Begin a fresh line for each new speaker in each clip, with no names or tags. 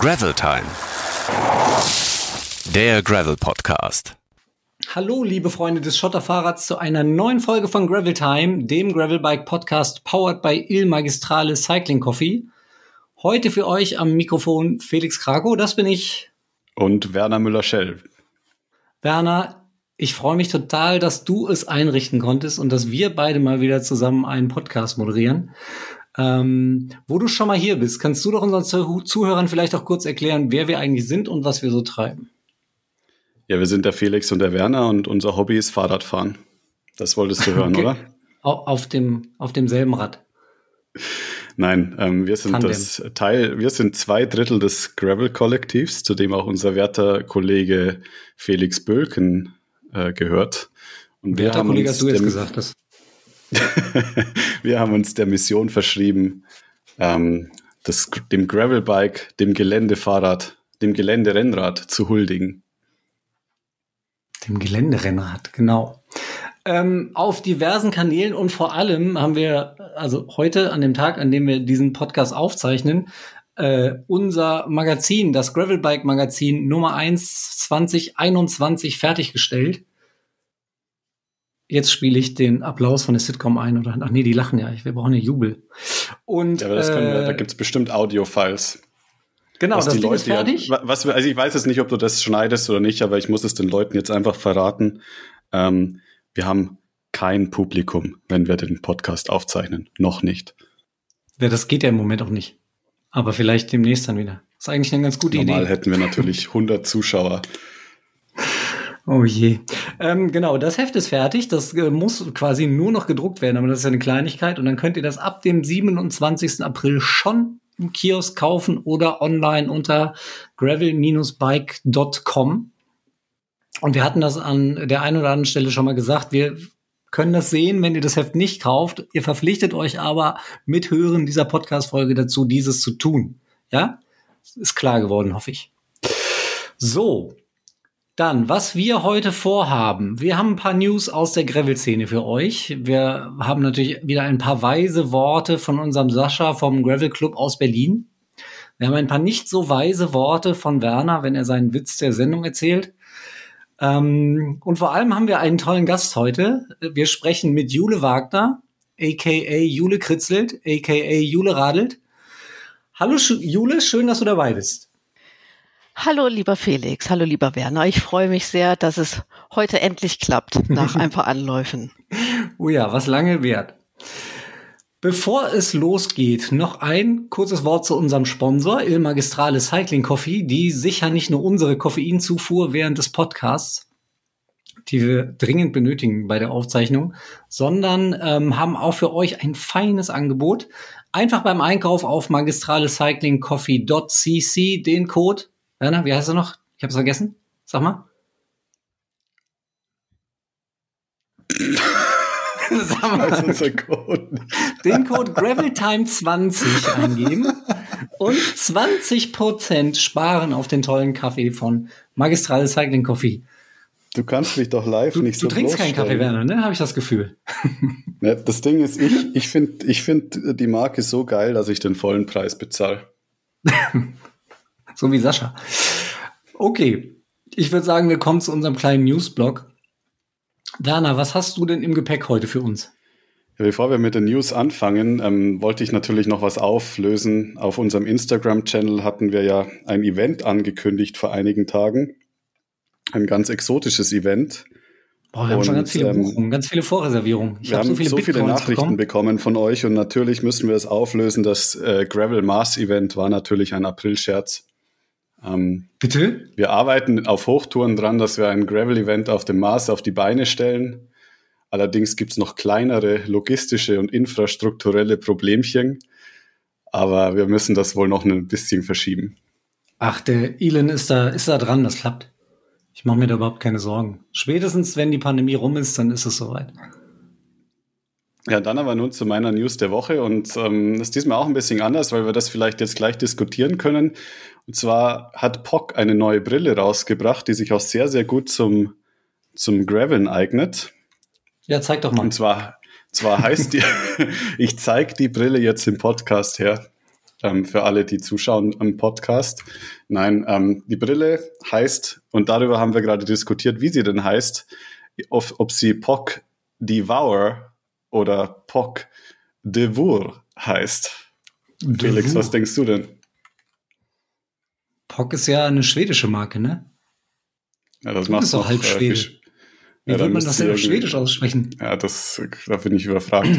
Gravel Time. Der Gravel Podcast.
Hallo, liebe Freunde des Schotterfahrrads, zu einer neuen Folge von Gravel Time, dem Gravelbike Podcast powered by Il Magistrale Cycling Coffee. Heute für euch am Mikrofon Felix Krakow, das bin ich.
Und Werner Müller-Schell.
Werner, ich freue mich total, dass du es einrichten konntest und dass wir beide mal wieder zusammen einen Podcast moderieren. Ähm, wo du schon mal hier bist, kannst du doch unseren Zuhörern vielleicht auch kurz erklären, wer wir eigentlich sind und was wir so treiben.
Ja, wir sind der Felix und der Werner und unser Hobby ist Fahrradfahren. Das wolltest du hören, okay. oder?
Auf, dem, auf demselben Rad.
Nein, ähm, wir sind Tandem. das Teil, wir sind zwei Drittel des Gravel-Kollektivs, zu dem auch unser werter Kollege Felix Bölken äh, gehört.
Und werter Kollege hast du jetzt gesagt. Das
wir haben uns der Mission verschrieben, ähm, das, dem Gravelbike, dem Geländefahrrad, dem Geländerennrad zu huldigen.
Dem Geländerennrad, genau. Ähm, auf diversen Kanälen und vor allem haben wir, also heute an dem Tag, an dem wir diesen Podcast aufzeichnen, äh, unser Magazin, das Gravelbike Magazin Nummer 1 2021 fertiggestellt jetzt spiele ich den Applaus von der Sitcom ein oder ach nee, die lachen ja, wir brauchen ja Jubel.
Und ja, aber das können wir, da äh, gibt's bestimmt Audio-Files.
Genau, das Ding Leute, ist fertig.
Ja, was also ich weiß jetzt nicht, ob du das schneidest oder nicht, aber ich muss es den Leuten jetzt einfach verraten. Ähm, wir haben kein Publikum, wenn wir den Podcast aufzeichnen. Noch nicht.
Ja, das geht ja im Moment auch nicht. Aber vielleicht demnächst dann wieder. Das ist eigentlich eine ganz gute
Normal
Idee.
Normal hätten wir natürlich 100 Zuschauer.
Oh je. Ähm, genau, das Heft ist fertig. Das äh, muss quasi nur noch gedruckt werden, aber das ist ja eine Kleinigkeit. Und dann könnt ihr das ab dem 27. April schon im Kiosk kaufen oder online unter gravel-bike.com. Und wir hatten das an der einen oder anderen Stelle schon mal gesagt. Wir können das sehen, wenn ihr das Heft nicht kauft. Ihr verpflichtet euch aber mit Hören dieser Podcast-Folge dazu, dieses zu tun. Ja? Ist klar geworden, hoffe ich. So, dann, was wir heute vorhaben. Wir haben ein paar News aus der Gravel-Szene für euch. Wir haben natürlich wieder ein paar weise Worte von unserem Sascha vom Gravel Club aus Berlin. Wir haben ein paar nicht so weise Worte von Werner, wenn er seinen Witz der Sendung erzählt. Ähm, und vor allem haben wir einen tollen Gast heute. Wir sprechen mit Jule Wagner, aka Jule Kritzelt, aka Jule Radelt. Hallo Jule, schön, dass du dabei bist.
Hallo, lieber Felix. Hallo, lieber Werner. Ich freue mich sehr, dass es heute endlich klappt, nach ein paar Anläufen.
oh ja, was lange wert. Bevor es losgeht, noch ein kurzes Wort zu unserem Sponsor, Il Magistrale Cycling Coffee, die sicher nicht nur unsere Koffeinzufuhr während des Podcasts, die wir dringend benötigen bei der Aufzeichnung, sondern ähm, haben auch für euch ein feines Angebot. Einfach beim Einkauf auf magistralecyclingcoffee.cc den Code Werner, wie heißt er noch? Ich habe es vergessen. Sag mal. Sag mal. Den Code GravelTime20 eingeben und 20% sparen auf den tollen Kaffee von Magistrale Cycling Coffee.
Du kannst mich doch live
du,
nicht so
Du trinkst keinen Kaffee, Werner, ne? Habe ich das Gefühl.
Ja, das Ding ist, ich, ich finde ich find die Marke so geil, dass ich den vollen Preis bezahle.
So wie Sascha. Okay, ich würde sagen, wir kommen zu unserem kleinen Newsblog. Werner, was hast du denn im Gepäck heute für uns?
Ja, bevor wir mit den News anfangen, ähm, wollte ich natürlich noch was auflösen. Auf unserem Instagram-Channel hatten wir ja ein Event angekündigt vor einigen Tagen. Ein ganz exotisches Event.
Boah, wir und, haben schon ganz viele ähm, Buchungen, ganz viele Vorreservierungen.
Ich wir hab haben so viele, so viele Nachrichten bekommen. bekommen. von euch und natürlich müssen wir es auflösen. Das äh, Gravel Mars Event war natürlich ein April-Scherz.
Ähm, Bitte?
Wir arbeiten auf Hochtouren dran, dass wir ein Gravel-Event auf dem Mars auf die Beine stellen. Allerdings gibt es noch kleinere logistische und infrastrukturelle Problemchen. Aber wir müssen das wohl noch ein bisschen verschieben.
Ach, der Elon ist da, ist da dran, das klappt. Ich mache mir da überhaupt keine Sorgen. Spätestens, wenn die Pandemie rum ist, dann ist es soweit.
Ja, dann aber nun zu meiner News der Woche und ähm, ist diesmal auch ein bisschen anders, weil wir das vielleicht jetzt gleich diskutieren können. Und zwar hat POC eine neue Brille rausgebracht, die sich auch sehr, sehr gut zum, zum Graveln eignet.
Ja, zeig doch mal.
Und zwar, zwar heißt die, ich zeig die Brille jetzt im Podcast her. ähm, für alle, die zuschauen am Podcast. Nein, ähm, die Brille heißt, und darüber haben wir gerade diskutiert, wie sie denn heißt, ob, ob sie POC Devour oder POC Devour heißt. Felix, was denkst du denn?
POC ist ja eine schwedische Marke, ne?
Ja, das
Du
macht
bist doch halb Schwedisch. Wie
Ja,
würde man das denn auf Schwedisch aussprechen?
Ja, das, da bin ich überfragt.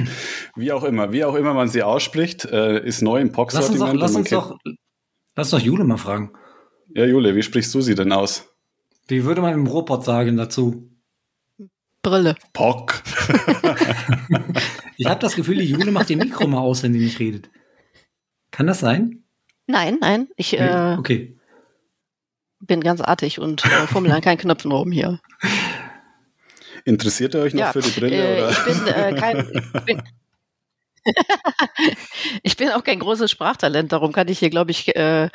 Wie auch immer, wie auch immer man sie ausspricht, äh, ist neu im
Lass uns doch, lass uns doch, lass doch Jule mal fragen.
Ja, Jule, wie sprichst du sie denn aus?
Wie würde man im Robot sagen dazu?
Brille.
POC.
Ich habe das Gefühl, die Jule macht ihr Mikro mal aus, wenn sie nicht redet. Kann das sein?
Nein, nein, ich äh,
okay.
Bin ganz artig und äh, fummel an keinen Knöpfen rum hier.
Interessiert ihr euch noch
Ja,
für die Brille?
äh,
oder?
ich bin äh, kein. Ich bin, ich bin auch kein großes Sprachtalent, darum kann ich hier, glaube ich, äh,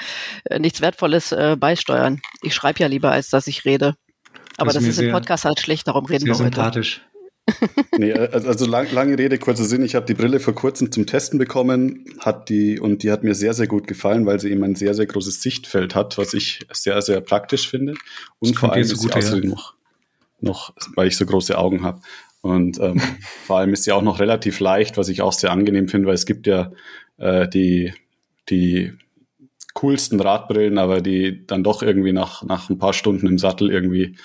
nichts Wertvolles äh, beisteuern. Ich schreibe ja lieber, als dass ich rede. Aber
Das
das,
ist
ist im Podcast halt schlecht, darum reden wir heute.
sympathisch.
Nee, also also lang, lange Rede, kurzer Sinn. Ich habe die Brille vor kurzem zum Testen bekommen, hat die und die hat mir sehr, sehr gut gefallen, weil sie eben ein sehr, sehr großes Sichtfeld hat, was ich sehr, sehr praktisch finde. Und
Das
vor allem ist sie noch, noch, weil ich so große Augen habe. Und ähm, vor allem ist sie auch noch relativ leicht, was ich auch sehr angenehm finde, weil es gibt ja äh, die, die coolsten Radbrillen, aber die dann doch irgendwie nach, nach ein paar Stunden im Sattel irgendwie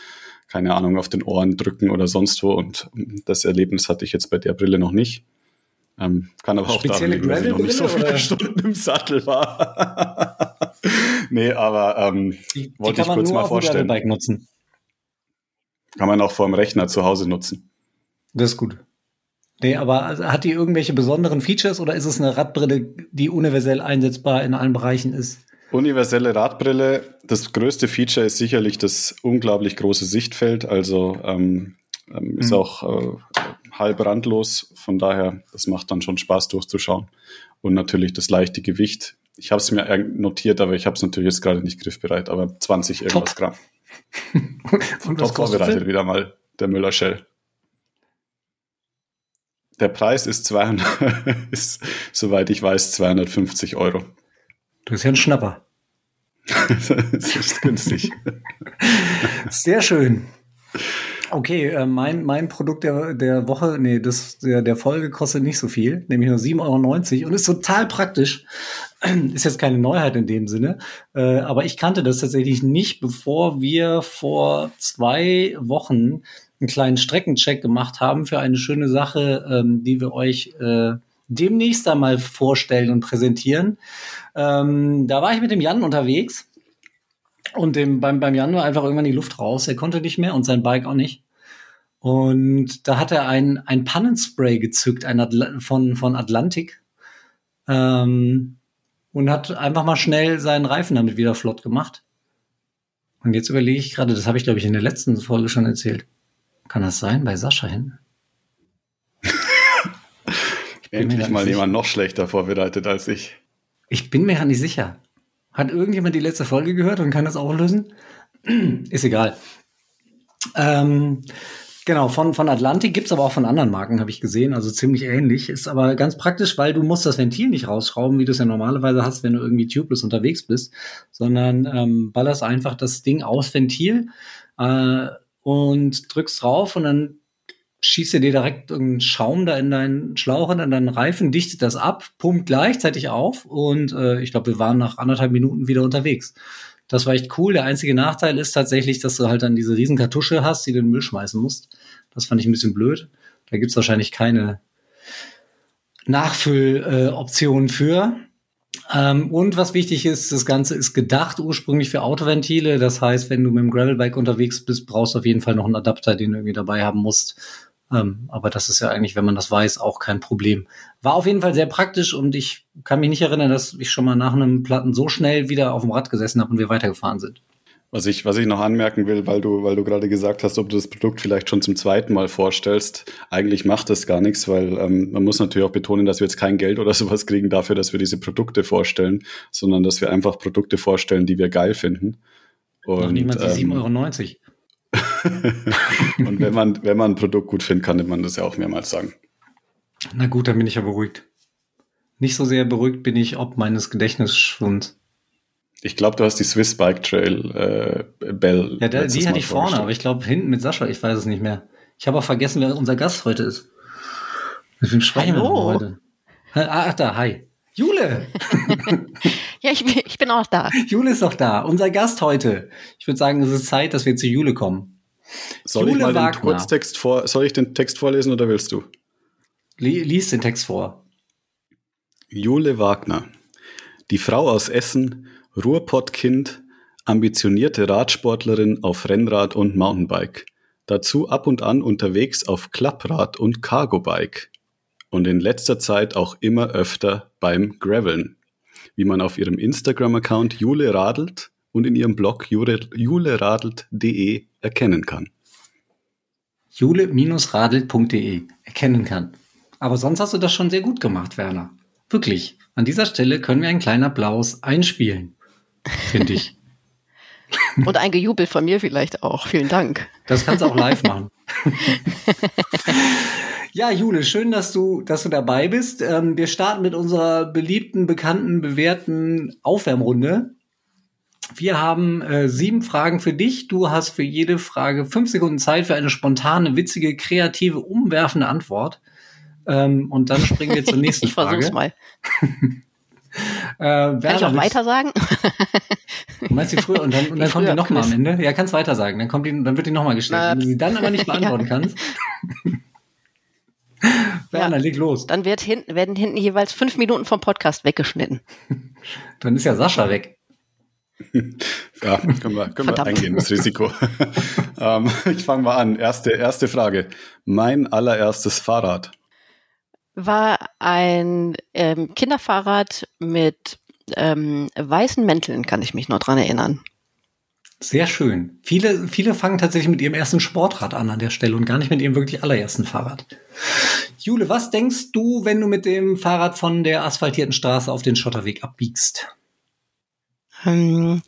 keine Ahnung, auf den Ohren drücken oder sonst wo. Und das Erlebnis hatte ich jetzt bei der Brille noch nicht. Ähm, kann aber auch daran liegen, dass ich noch nicht so viele
oder?
Stunden im Sattel war. nee, aber ähm,
Die, die
Wollte
kann
ich
man
kurz mal vorstellen.
Gravelbike nutzen.
kann man auch vor dem Rechner zu Hause nutzen.
Das ist gut. Nee, aber also hat die irgendwelche besonderen Features oder ist es eine Radbrille, die universell einsetzbar in allen Bereichen ist?
Universelle Radbrille, das größte Feature ist sicherlich das unglaublich große Sichtfeld, also ähm, ähm, ist
Mhm.
auch äh, halb randlos, von daher, das macht dann schon Spaß durchzuschauen. Und natürlich das leichte Gewicht. Ich habe es mir notiert, aber ich habe es natürlich jetzt gerade nicht griffbereit, aber 20 irgendwas
Top.
Gramm.
Und
Top vorbereitet wieder mal, der Müller Shell. Der Preis ist 200, ist, soweit ich weiß, 250 Euro.
Du bist ja ein Schnapper.
das ist günstig.
Sehr schön. Okay, äh, mein, mein Produkt der, der Woche, nee, das, der, der Folge kostet nicht so viel, nämlich nur 7,90 Euro und ist total praktisch. Ist jetzt keine Neuheit in dem Sinne, äh, aber ich kannte das tatsächlich nicht, bevor wir vor zwei Wochen einen kleinen Streckencheck gemacht haben für eine schöne Sache, ähm, die wir euch äh, demnächst einmal vorstellen und präsentieren. Ähm, da war ich mit dem Jan unterwegs und dem, beim, beim Jan war einfach irgendwann die Luft raus. Er konnte nicht mehr und sein Bike auch nicht. Und da hat er ein, ein Pannenspray gezückt, ein Atla von, von Atlantic. Ähm, und hat einfach mal schnell seinen Reifen damit wieder flott gemacht. Und jetzt überlege ich gerade, das habe ich, glaube ich, in der letzten Folge schon erzählt. Kann das sein, bei Sascha hin?
Endlich mal jemand noch schlechter vorbereitet als ich.
Ich bin mir gar nicht sicher. Hat irgendjemand die letzte Folge gehört und kann das auch lösen? Ist egal. Ähm, genau, von, von Atlantik gibt's aber auch von anderen Marken, habe ich gesehen. Also ziemlich ähnlich. Ist aber ganz praktisch, weil du musst das Ventil nicht rausschrauben, wie du es ja normalerweise hast, wenn du irgendwie tubeless unterwegs bist, sondern ähm, ballerst einfach das Ding aus Ventil äh, und drückst drauf und dann schießt er dir direkt irgendeinen Schaum da in deinen Schlauch und in deinen Reifen, dichtet das ab, pumpt gleichzeitig auf und äh, ich glaube, wir waren nach anderthalb Minuten wieder unterwegs. Das war echt cool. Der einzige Nachteil ist tatsächlich, dass du halt dann diese riesen Kartusche hast, die du in den Müll schmeißen musst. Das fand ich ein bisschen blöd. Da gibt's wahrscheinlich keine Nachfülloption äh, für. Ähm, und was wichtig ist, das Ganze ist gedacht ursprünglich für Autoventile. Das heißt, wenn du mit dem Gravelbike unterwegs bist, brauchst du auf jeden Fall noch einen Adapter, den du irgendwie dabei haben musst. Ähm, aber das ist ja eigentlich, wenn man das weiß, auch kein Problem. War auf jeden Fall sehr praktisch und ich kann mich nicht erinnern, dass ich schon mal nach einem Platten so schnell wieder auf dem Rad gesessen habe und wir weitergefahren sind.
Was ich, was ich noch anmerken will, weil du, weil du gerade gesagt hast, ob du das Produkt vielleicht schon zum zweiten Mal vorstellst, eigentlich macht das gar nichts, weil ähm, man muss natürlich auch betonen, dass wir jetzt kein Geld oder sowas kriegen dafür, dass wir diese Produkte vorstellen, sondern dass wir einfach Produkte vorstellen, die wir geil finden.
Noch
Und,
niemand die
ähm,
7,90 Euro.
und wenn man, wenn man ein Produkt gut findet, kann man das ja auch mehrmals sagen.
Na gut, dann bin ich ja beruhigt. Nicht so sehr beruhigt bin ich ob meines Gedächtnisschwunds.
Ich glaube, du hast die Swiss Bike Trail äh, Bell.
Ja, der, die
Mal
hatte ich vorne, aber ich glaube hinten mit Sascha, ich weiß es nicht mehr. Ich habe auch vergessen, wer unser Gast heute ist. Mit wem sprechen wir heute? Ach da, hi. Jule!
Ja, ich bin, ich bin auch da.
Jule ist doch da, unser Gast heute. Ich würde sagen, es ist Zeit, dass wir zu Jule kommen.
Soll ich
Jule
mal den
Wagner.
Kurztext vor, soll ich den Text vorlesen oder willst du?
Li- Lies den Text vor.
Jule Wagner. Die Frau aus Essen, Ruhrpottkind, ambitionierte Radsportlerin auf Rennrad und Mountainbike. Dazu ab und an unterwegs auf Klapprad und Cargobike. Und in letzter Zeit auch immer öfter beim Graveln. Wie man auf ihrem Instagram-Account Jule Radelt und in ihrem Blog jule- juleradelt.de erkennen kann.
jule-radelt.de erkennen kann. Aber sonst hast du das schon sehr gut gemacht, Werner. Wirklich. An dieser Stelle können wir einen kleinen Applaus einspielen. Finde ich.
Und ein Gejubel von mir vielleicht auch. Vielen Dank.
Das kannst du auch live machen. ja, Jule, schön, dass du, dass du dabei bist. Ähm, wir starten mit unserer beliebten, bekannten, bewährten Aufwärmrunde. Wir haben äh, sieben Fragen für dich. Du hast für jede Frage fünf Sekunden Zeit für eine spontane, witzige, kreative, umwerfende Antwort. Ähm, und dann springen wir zur nächsten
Ich
Frage.
versuch's mal.
Äh,
Kann ich
Werner,
auch weiter sagen?
Du meinst die früher und dann, und dann kommt die nochmal am. Ende? Ja, kannst weiter sagen. Dann kommt die, dann wird die nochmal gestellt. Wenn du sie dann aber nicht beantworten
ja.
kannst. Werner, leg los.
Dann wird hinten, werden hinten jeweils fünf Minuten vom Podcast weggeschnitten.
Dann ist ja Sascha weg.
Ja, können wir, können wir eingehen, das Risiko. ähm, ich fange mal an. Erste, erste Frage. Mein allererstes Fahrrad.
War ein ähm, Kinderfahrrad mit ähm, weißen Mänteln, kann ich mich noch dran erinnern.
Sehr schön. Viele, viele fangen tatsächlich mit ihrem ersten Sportrad an an der Stelle und gar nicht mit ihrem wirklich allerersten Fahrrad. Jule, was denkst du, wenn du mit dem Fahrrad von der asphaltierten Straße auf den Schotterweg abbiegst?
Ähm,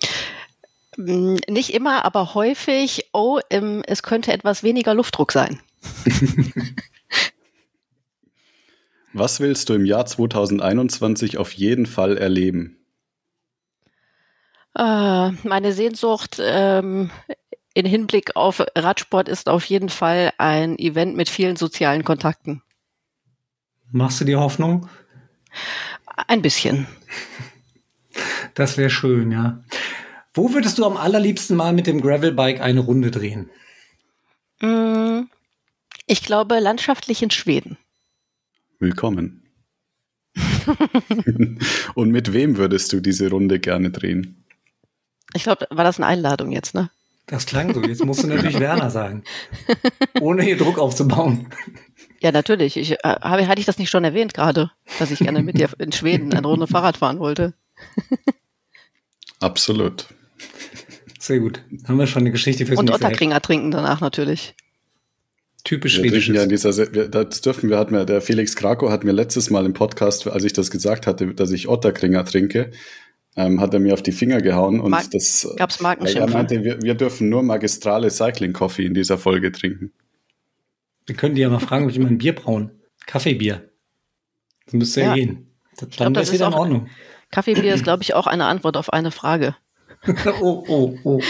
nicht immer, aber häufig, oh, ähm, es könnte etwas weniger Luftdruck sein.
Was willst du im Jahr 2021 auf jeden Fall erleben?
Äh, meine Sehnsucht ähm, in Hinblick auf Radsport ist auf jeden Fall ein Event mit vielen sozialen Kontakten.
Machst du dir Hoffnung?
Ein bisschen.
Das wäre schön, ja. Wo würdest du am allerliebsten mal mit dem Gravelbike eine Runde drehen?
Mm, Ich glaube landschaftlich in Schweden.
Willkommen. Und mit wem würdest du diese Runde gerne drehen?
Ich glaube, war das eine Einladung jetzt, ne?
Das klang so. Jetzt musst du natürlich Werner sagen. Ohne hier Druck aufzubauen.
Ja, natürlich. Ich, äh, habe, hatte ich das nicht schon erwähnt gerade, dass ich gerne mit dir in Schweden eine Runde Fahrrad fahren wollte?
Absolut.
Sehr gut. Haben wir schon eine Geschichte fürs
Und. Otterkringer trinken danach natürlich.
Typisch
Wir
schwedisches.
ja dieser, das dürfen wir, hat mir, der Felix Krakow hat mir letztes Mal im Podcast, als ich das gesagt hatte, dass ich Otterkringer trinke, ähm, hat er mir auf die Finger gehauen und
Mag-
das,
Gab's
weil er
Markenschimpfe?
meinte, wir, wir dürfen nur magistrale Cycling Coffee in dieser Folge trinken.
Wir können die ja mal fragen, ob die mal ein Bier brauen. Kaffeebier. Das müsste ja,
Ja.
gehen. Dann
glaub, das
es
ist
wieder in Ordnung.
Kaffeebier ist, glaube ich, auch eine Antwort auf eine Frage.
Oh, oh, oh.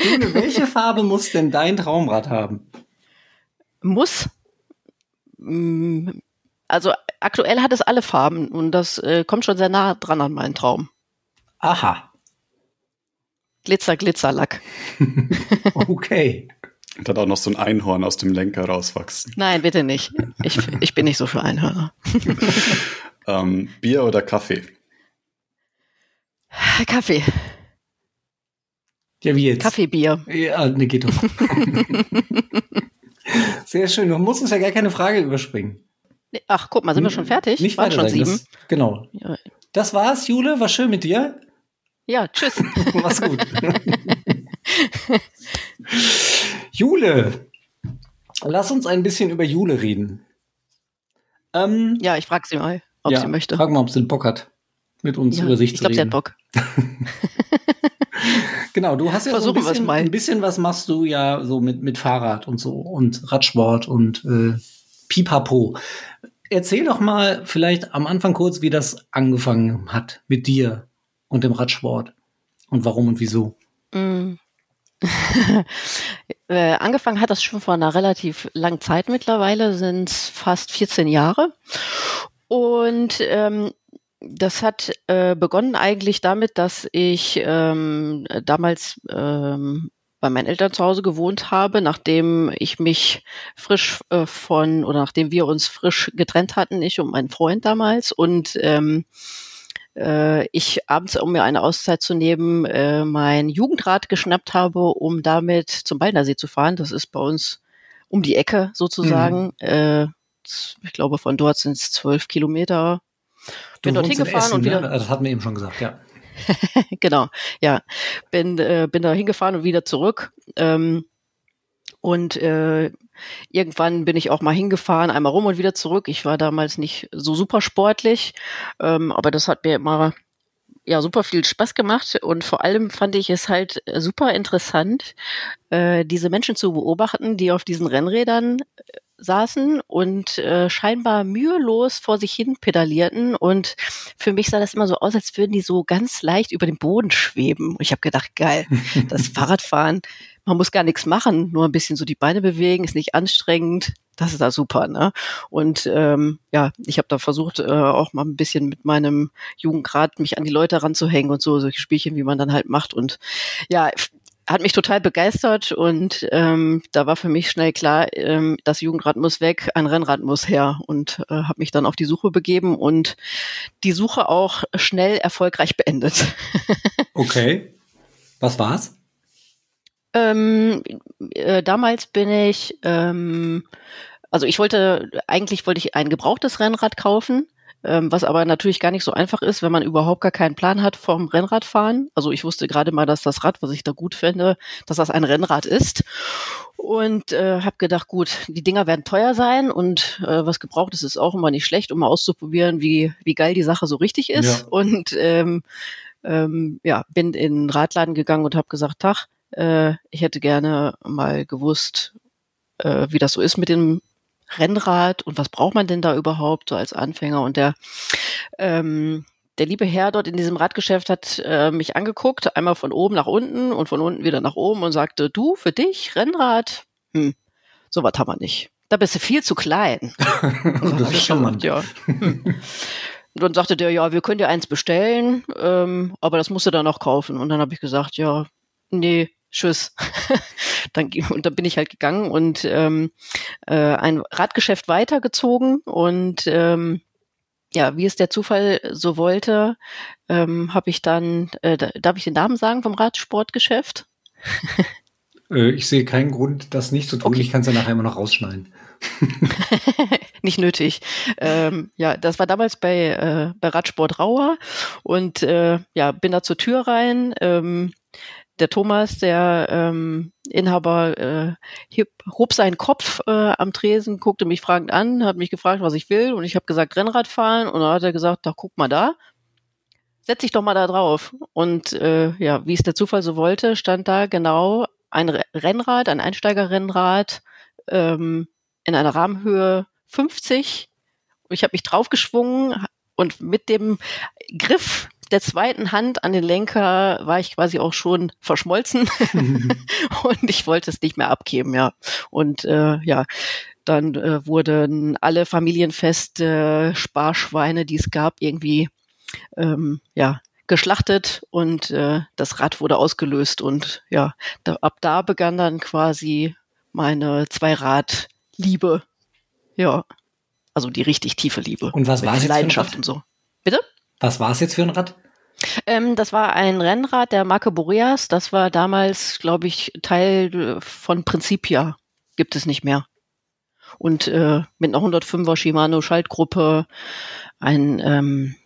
Jule, welche Farbe muss denn dein Traumrad haben?
Muss. Mm, Also aktuell hat es alle Farben und das äh, kommt schon sehr nah dran an meinen Traum.
Aha.
Glitzer, Glitzerlack.
Okay.
Und hat auch noch so ein Einhorn aus dem Lenker rauswachsen.
Nein, bitte nicht. Ich, ich bin nicht so für Einhörner.
Ähm, Bier oder Kaffee?
Kaffee.
Ja, wie jetzt?
Kaffeebier.
Ja, ne, geht doch. Sehr schön. Du musst uns ja gar keine Frage überspringen.
Ach, guck mal, sind wir schon fertig?
Nicht
Waren schon sieben.
Das, genau. Das war's, Jule. War schön mit dir.
Ja, tschüss.
Mach's gut. Jule. Lass uns ein bisschen über Jule reden. Ähm,
Ja, ich frage sie mal, ob
ja,
sie möchte.
Frag mal, ob sie Bock hat, mit uns
Ja,
über sich
ich
zu
glaube, sie
reden.
hat Bock.
Genau, du hast ja so ein bisschen, ein bisschen was machst du ja so mit, mit Fahrrad und so und Radsport und äh, Pipapo. erzähl doch mal vielleicht am Anfang kurz, wie das angefangen hat mit dir und dem Radsport und warum und wieso.
Mm. äh, angefangen hat das schon vor einer relativ langen Zeit mittlerweile, sind es fast 14 Jahre. Und ähm, das hat äh, begonnen eigentlich damit, dass ich ähm, damals ähm, bei meinen Eltern zu Hause gewohnt habe, nachdem ich mich frisch äh, von oder nachdem wir uns frisch getrennt hatten, ich und mein Freund damals und ähm, äh, ich abends, um mir eine Auszeit zu nehmen, äh, mein Jugendrad geschnappt habe, um damit zum Baldnersee zu fahren. Das ist bei uns um die Ecke sozusagen. Mhm. Äh, ich glaube, von dort sind es zwölf Kilometer.
Bin dort hingefahren Essen, und wieder. Ne? Das hatten wir eben schon gesagt, ja.
genau, ja. Bin, äh, bin da hingefahren und wieder zurück. Ähm, und äh, irgendwann bin ich auch mal hingefahren, einmal rum und wieder zurück. Ich war damals nicht so super sportlich, ähm, aber das hat mir immer ja super viel Spaß gemacht und vor allem fand ich es halt super interessant, äh, diese Menschen zu beobachten, die auf diesen Rennrädern saßen und äh, scheinbar mühelos vor sich hin pedalierten. Und für mich sah das immer so aus, als würden die so ganz leicht über den Boden schweben. Und ich habe gedacht, geil, das Fahrradfahren, man muss gar nichts machen, nur ein bisschen so die Beine bewegen, ist nicht anstrengend. Das ist da super, ne? Und ähm, ja, ich habe da versucht, äh, auch mal ein bisschen mit meinem Jugendgrad mich an die Leute ranzuhängen und so, solche Spielchen, wie man dann halt macht. Und ja, hat mich total begeistert und ähm, da war für mich schnell klar, ähm, das Jugendrad muss weg, ein Rennrad muss her und äh, habe mich dann auf die Suche begeben und die Suche auch schnell erfolgreich beendet.
okay. Was war's?
Ähm, äh, damals bin ich, ähm, also ich wollte, eigentlich wollte ich ein gebrauchtes Rennrad kaufen ähm, was aber natürlich gar nicht so einfach ist, wenn man überhaupt gar keinen Plan hat vom Rennradfahren. Also ich wusste gerade mal, dass das Rad, was ich da gut finde, dass das ein Rennrad ist und äh, habe gedacht, gut, die Dinger werden teuer sein und äh, was gebraucht ist, ist auch immer nicht schlecht, um mal auszuprobieren, wie wie geil die Sache so richtig ist. Ja. Und ähm, ähm, ja, bin in den Radladen gegangen und habe gesagt, Tag, äh, ich hätte gerne mal gewusst, äh, wie das so ist mit dem Rennrad und was braucht man denn da überhaupt so als Anfänger? Und der, ähm, der liebe Herr dort in diesem Radgeschäft hat äh, mich angeguckt, einmal von oben nach unten und von unten wieder nach oben und sagte, du, für dich, Rennrad, hm, sowas haben wir nicht. Da bist du viel zu klein.
das schon mal.
Ja. Hm. Und dann sagte der, ja, wir können dir eins bestellen, ähm, aber das musst du dann noch kaufen. Und dann habe ich gesagt, ja, nee, tschüss. dann, und dann bin ich halt gegangen und ähm, äh, ein Radgeschäft weitergezogen und ähm, ja, wie es der Zufall so wollte, ähm, habe ich dann, äh, darf ich den Namen sagen vom Radsportgeschäft?
äh, ich sehe keinen Grund, das nicht zu tun. Okay. Ich kann es ja nachher immer noch rausschneiden.
nicht nötig. Ähm, ja, das war damals bei, äh, bei Radsport Rauer und äh, ja, bin da zur Tür rein. Ähm, der Thomas, der ähm, Inhaber, äh, hob seinen Kopf äh, am Tresen, guckte mich fragend an, hat mich gefragt, was ich will, und ich habe gesagt, Rennrad fahren, und dann hat er gesagt, da guck mal da, setz dich doch mal da drauf. Und äh, ja, wie es der Zufall so wollte, stand da genau ein Rennrad, ein Einsteigerrennrad ähm, in einer Rahmenhöhe 50. Und ich habe mich draufgeschwungen und mit dem Griff der zweiten Hand an den Lenker war ich quasi auch schon verschmolzen und ich wollte es nicht mehr abgeben, ja. Und äh, ja, dann äh, wurden alle Familienfeste, Sparschweine, die es gab, irgendwie ähm, ja geschlachtet und äh, das Rad wurde ausgelöst und ja, da, ab da begann dann quasi meine Zweirad-Liebe. Ja, also die richtig tiefe Liebe.
Und was war es
Leidenschaft und so. Bitte?
Was war es jetzt für ein Rad?
Ähm, das war ein Rennrad der Marke Boreas. Das war damals, glaube ich, Teil von Principia. Gibt es nicht mehr. Und äh, mit einer 105er Shimano Schaltgruppe ein, ähm,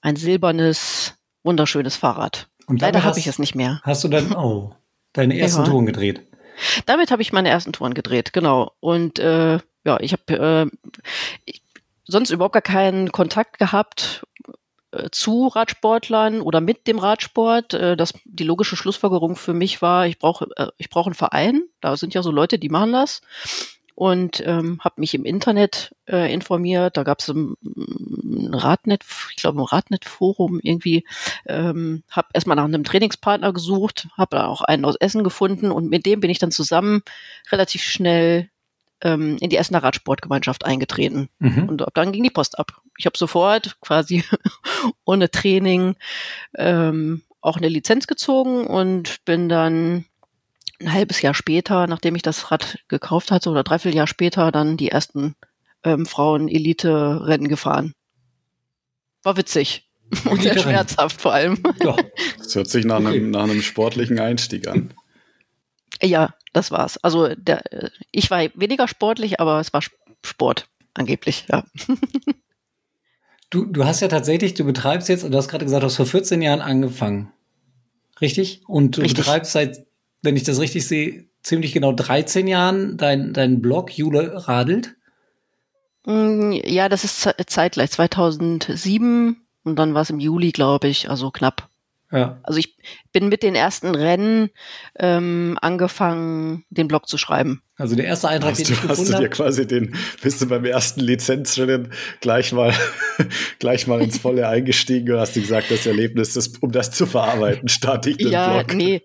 ein silbernes, wunderschönes Fahrrad. Und Leider habe ich es nicht mehr.
Hast du dann, oh, deine ersten ja. Touren gedreht?
Damit habe ich meine ersten Touren gedreht, genau. Und äh, ja, ich habe äh, sonst überhaupt gar keinen Kontakt gehabt äh, zu Radsportlern oder mit dem Radsport. Äh, das, die logische Schlussfolgerung für mich war, ich brauche äh, ich brauche einen Verein. Da sind ja so Leute, die machen das. und ähm, habe mich im Internet äh, informiert. Da gab es ein, Radnet, ich glaube ein Radnet-Forum irgendwie. Ähm, habe erstmal nach einem Trainingspartner gesucht, habe auch einen aus Essen gefunden und mit dem bin ich dann zusammen relativ schnell ähm, in die Essener Radsportgemeinschaft eingetreten. Mhm. Und ab dann ging die Post ab. Ich habe sofort quasi ohne Training ähm, auch eine Lizenz gezogen und bin dann ein halbes Jahr später, nachdem ich das Rad gekauft hatte, oder dreiviertel Jahr später, dann die ersten ähm, Frauen-Elite-Rennen gefahren. War witzig. Und sehr schmerzhaft vor allem.
Ja. Das hört sich nach, okay. einem, nach einem sportlichen Einstieg an.
Ja, das war's. Also der, ich war weniger sportlich, aber es war Sport, angeblich, ja.
Du, du hast ja tatsächlich, du betreibst jetzt, und du hast gerade gesagt, du hast vor 14 Jahren angefangen. Richtig? Und du richtig. betreibst seit, wenn ich das richtig sehe, ziemlich genau 13 Jahren dein, dein Blog Jule Radelt.
Mm, ja, das ist zeitgleich, 2007 und dann war es im Juli, glaube ich, also knapp. Ja. Also ich bin mit den ersten Rennen ähm, angefangen, den Blog zu schreiben.
Also der erste Eintrag,
hast den du, ich Hast du dir quasi den, bist du beim ersten Lizenzrennen gleich mal, gleich mal ins Volle eingestiegen und hast du gesagt, das Erlebnis, das, um das zu verarbeiten, starte ich den
ja,
Blog.
Nee.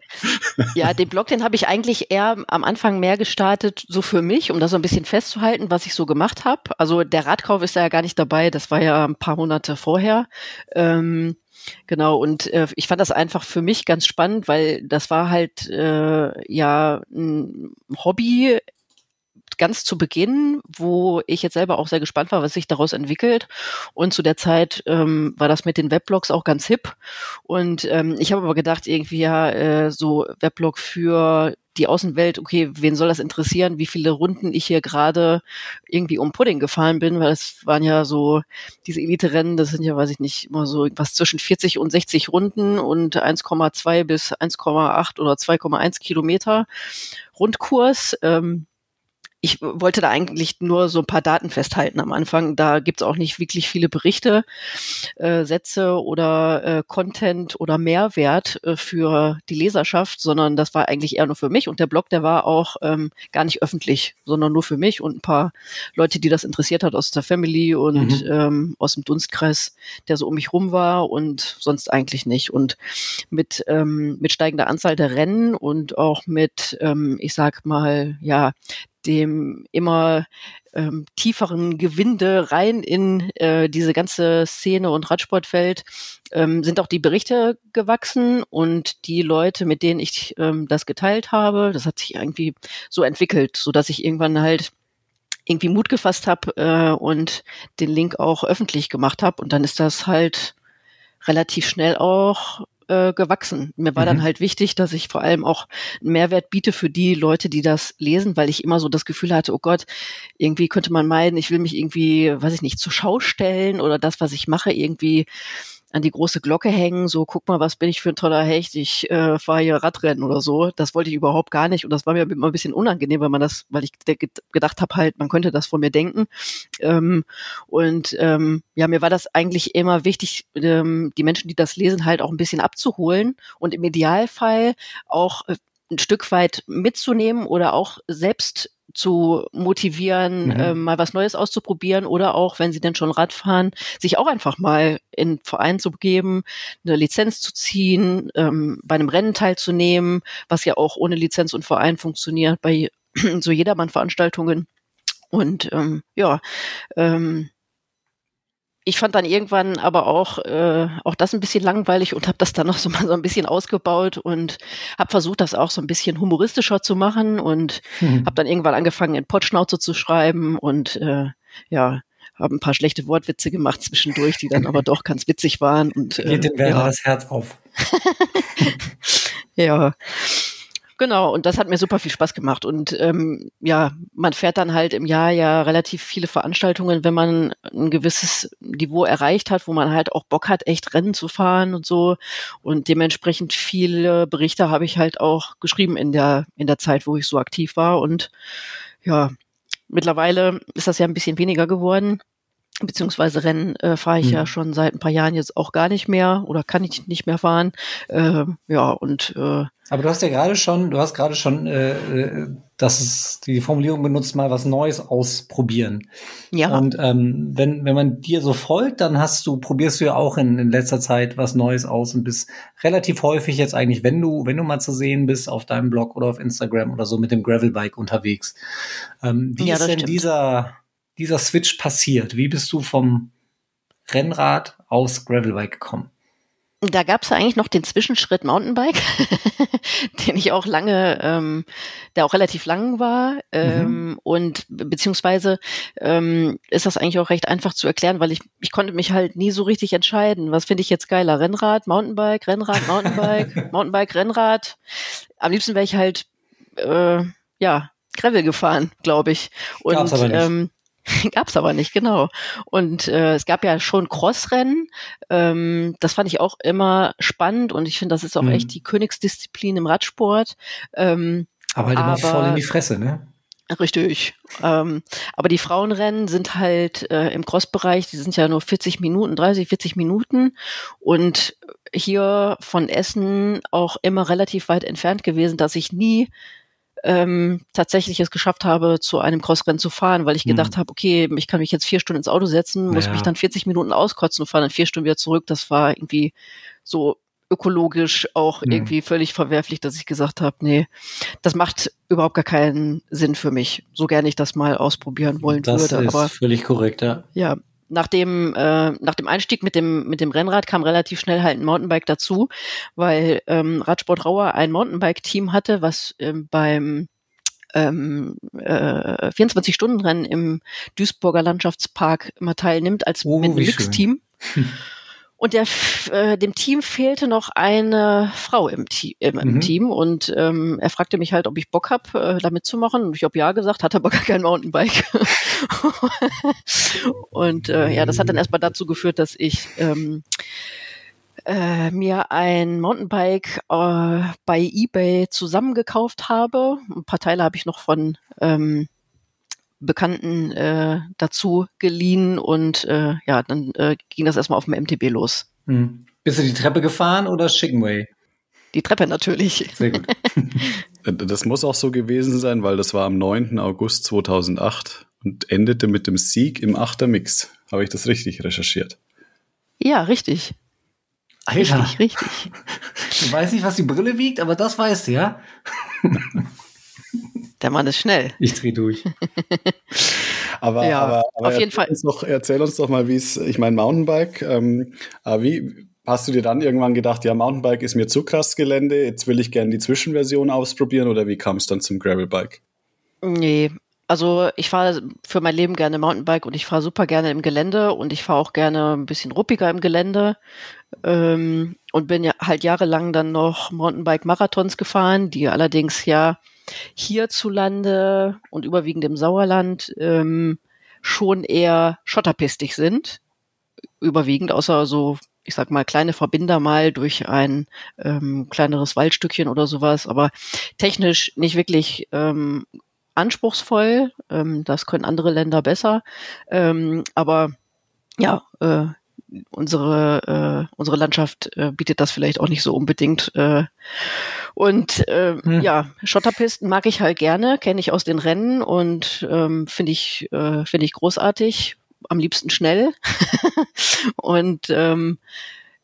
Ja, den Blog, den habe ich eigentlich eher am Anfang mehr gestartet, so für mich, um das so ein bisschen festzuhalten, was ich so gemacht habe. Also der Radkauf ist da ja gar nicht dabei, das war ja ein paar Monate vorher. Ähm, Genau, und äh, ich fand das einfach für mich ganz spannend, weil das war halt äh, ja ein Hobby ganz zu Beginn, wo ich jetzt selber auch sehr gespannt war, was sich daraus entwickelt. Und zu der Zeit ähm, war das mit den Weblogs auch ganz hip. Und ähm, ich habe aber gedacht, irgendwie ja, äh, so Weblog für die Außenwelt, okay, wen soll das interessieren, wie viele Runden ich hier gerade irgendwie um Pudding gefahren bin, weil es waren ja so, diese Elite-Rennen, das sind ja, weiß ich nicht, immer so irgendwas zwischen 40 und 60 Runden und 1,2 bis 1,8 oder 2,1 Kilometer Rundkurs. Ähm, ich wollte da eigentlich nur so ein paar Daten festhalten am Anfang. Da gibt's auch nicht wirklich viele Berichte, äh, Sätze oder äh, Content oder Mehrwert äh, für die Leserschaft, sondern das war eigentlich eher nur für mich. Und der Blog, der war auch ähm, gar nicht öffentlich, sondern nur für mich und ein paar Leute, die das interessiert hat aus der Family und mhm. ähm, aus dem Dunstkreis, der so um mich rum war und sonst eigentlich nicht. Und mit, ähm, mit steigender Anzahl der Rennen und auch mit, ähm, ich sag mal, ja, dem immer ähm, tieferen Gewinde rein in äh, diese ganze Szene und Radsportwelt ähm, sind auch die Berichte gewachsen und die Leute, mit denen ich ähm, das geteilt habe, das hat sich irgendwie so entwickelt, so dass ich irgendwann halt irgendwie Mut gefasst habe äh, und den Link auch öffentlich gemacht habe und dann ist das halt relativ schnell auch äh, gewachsen. Mir war mhm. dann halt wichtig, dass ich vor allem auch einen Mehrwert biete für die Leute, die das lesen, weil ich immer so das Gefühl hatte, oh Gott, irgendwie könnte man meinen, ich will mich irgendwie, weiß ich nicht, zur Schau stellen oder das, was ich mache, irgendwie an die große Glocke hängen, so guck mal, was bin ich für ein toller Hecht, ich äh, fahre hier Radrennen oder so. Das wollte ich überhaupt gar nicht und das war mir immer ein bisschen unangenehm, weil man das, weil ich gedacht habe halt, man könnte das von mir denken. Ähm, und ähm, ja, mir war das eigentlich immer wichtig, ähm, die Menschen, die das lesen, halt auch ein bisschen abzuholen und im Idealfall auch äh, ein Stück weit mitzunehmen oder auch selbst zu motivieren, mhm. äh, mal was Neues auszuprobieren oder auch, wenn sie denn schon Rad fahren, sich auch einfach mal in Verein zu begeben, eine Lizenz zu ziehen, ähm, bei einem Rennen teilzunehmen, was ja auch ohne Lizenz und Verein funktioniert, bei so Jedermann-Veranstaltungen. Und ähm, ja, ähm, ich fand dann irgendwann aber auch äh, auch das ein bisschen langweilig und habe das dann noch so mal so ein bisschen ausgebaut und habe versucht, das auch so ein bisschen humoristischer zu machen und mhm. habe dann irgendwann angefangen, in Potschnauze zu schreiben und äh, ja, habe ein paar schlechte Wortwitze gemacht zwischendurch, die dann aber doch ganz witzig waren und
äh, Geht dem ja. das Herz auf.
ja. Genau, und das hat mir super viel Spaß gemacht. Und ähm, ja, man fährt dann halt im Jahr ja relativ viele Veranstaltungen, wenn man ein gewisses Niveau erreicht hat, wo man halt auch Bock hat, echt Rennen zu fahren und so. Und dementsprechend viele Berichte habe ich halt auch geschrieben in der, in der Zeit, wo ich so aktiv war. Und ja, mittlerweile ist das ja ein bisschen weniger geworden beziehungsweise Rennen äh, fahre ich mhm. ja schon seit ein paar Jahren jetzt auch gar nicht mehr oder kann ich nicht mehr fahren. Äh, ja, und äh,
Aber du hast ja gerade schon, du hast gerade schon, äh, äh, dass es die Formulierung benutzt, mal was Neues ausprobieren.
Ja.
Und ähm, wenn, wenn man dir so folgt, dann hast du, probierst du ja auch in, in letzter Zeit was Neues aus und bist relativ häufig jetzt eigentlich, wenn du, wenn du mal zu sehen bist auf deinem Blog oder auf Instagram oder so mit dem Gravelbike unterwegs. Ähm, wie
Ja,
ist denn
stimmt.
dieser, dieser Switch passiert? Wie bist du vom Rennrad aus Gravelbike gekommen?
Da gab es ja eigentlich noch den Zwischenschritt Mountainbike, den ich auch lange, ähm, der auch relativ lang war. Ähm, Und be- beziehungsweise ähm, ist das eigentlich auch recht einfach zu erklären, weil ich, ich konnte mich halt nie so richtig entscheiden. Was finde ich jetzt geiler? Rennrad, Mountainbike, Rennrad, Mountainbike, Mountainbike, Rennrad. Am liebsten wäre ich halt äh, ja, Gravel gefahren, glaube ich. Und
Gab's aber nicht.
Ähm, gab's aber nicht, genau. Und äh, es gab ja schon Crossrennen. Ähm, das fand ich auch immer spannend und ich finde, das ist auch
Mhm.
echt die Königsdisziplin im Radsport. Ähm,
Aber halt immer
Aber-
voll in die Fresse, ne?
Richtig. Ähm, aber die Frauenrennen sind halt äh, im Crossbereich, die sind ja nur 40 Minuten, 30, 40 Minuten und hier von Essen auch immer relativ weit entfernt gewesen, dass ich nie ähm, tatsächlich es geschafft habe, zu einem Crossrennen zu fahren, weil ich
Hm.
gedacht habe, okay, ich kann mich jetzt vier Stunden ins Auto setzen, muss
Ja.
mich dann 40 Minuten auskotzen und fahre dann vier Stunden wieder zurück. Das war irgendwie so ökologisch auch
Hm.
irgendwie völlig verwerflich, dass ich gesagt habe, nee, das macht überhaupt gar keinen Sinn für mich, so gerne ich das mal ausprobieren wollen
Das
würde.
ist
Aber
völlig korrekt, ja.
ja, nach dem, äh, nach dem Einstieg mit dem, mit dem Rennrad kam relativ schnell halt ein Mountainbike dazu, weil ähm, Radsport Rauer ein Mountainbike-Team hatte, was ähm, beim ähm, äh, 24-Stunden-Rennen im Duisburger Landschaftspark immer teilnimmt, als
Oh,
mit. Mixteam. Und der, äh, dem Team fehlte noch eine Frau im, Te im, im
Mhm.
Team und ähm, er fragte mich halt, ob ich Bock hab, äh, da mitzumachen. Und ich habe ja gesagt, hatte aber gar kein Mountainbike. und äh, ja, das hat dann erstmal dazu geführt, dass ich ähm, äh, mir ein Mountainbike äh, bei eBay zusammengekauft habe. Ein paar Teile habe ich noch von ähm, Bekannten äh, dazu geliehen und äh, ja, dann äh, ging das erstmal auf dem MTB los.
Hm. Bist du die Treppe gefahren oder Chickenway?
Die Treppe natürlich.
Sehr gut.
Das muss auch so gewesen sein, weil das war am 9. August 2008 und endete mit dem Sieg im Achter Mix. Habe ich das richtig recherchiert?
Ja, richtig.
Alter,
Richtig, richtig.
du weißt nicht, was die Brille wiegt, aber das weißt du, ja?
Der Mann ist schnell.
Ich dreh durch.
Aber,
Ja,
aber, aber
auf jeden
erzähl
Fall.
Uns doch, erzähl uns doch mal, wie es, ich meine, Mountainbike, ähm, aber wie hast du dir dann irgendwann gedacht, ja, Mountainbike ist mir zu krass Gelände, jetzt will ich gerne die Zwischenversion ausprobieren oder wie kam es dann zum Gravelbike?
Nee, also ich fahre für mein Leben gerne Mountainbike und ich fahre super gerne im Gelände und ich fahre auch gerne ein bisschen ruppiger im Gelände ähm, und bin ja halt jahrelang dann noch Mountainbike-Marathons gefahren, die allerdings ja hierzulande und überwiegend im Sauerland ähm, schon eher schotterpistig sind. Überwiegend, außer so, ich sag mal, kleine Verbinder mal durch ein ähm, kleineres Waldstückchen oder sowas, aber technisch nicht wirklich ähm, anspruchsvoll. Ähm, das können andere Länder besser. Ähm, aber ja, äh, unsere, äh, unsere Landschaft äh, bietet das vielleicht auch nicht so unbedingt. Äh, und äh,
Hm.
ja, Schotterpisten mag ich halt gerne, kenne ich aus den Rennen und ähm, finde ich, äh, finde ich großartig. Am liebsten schnell. und ähm,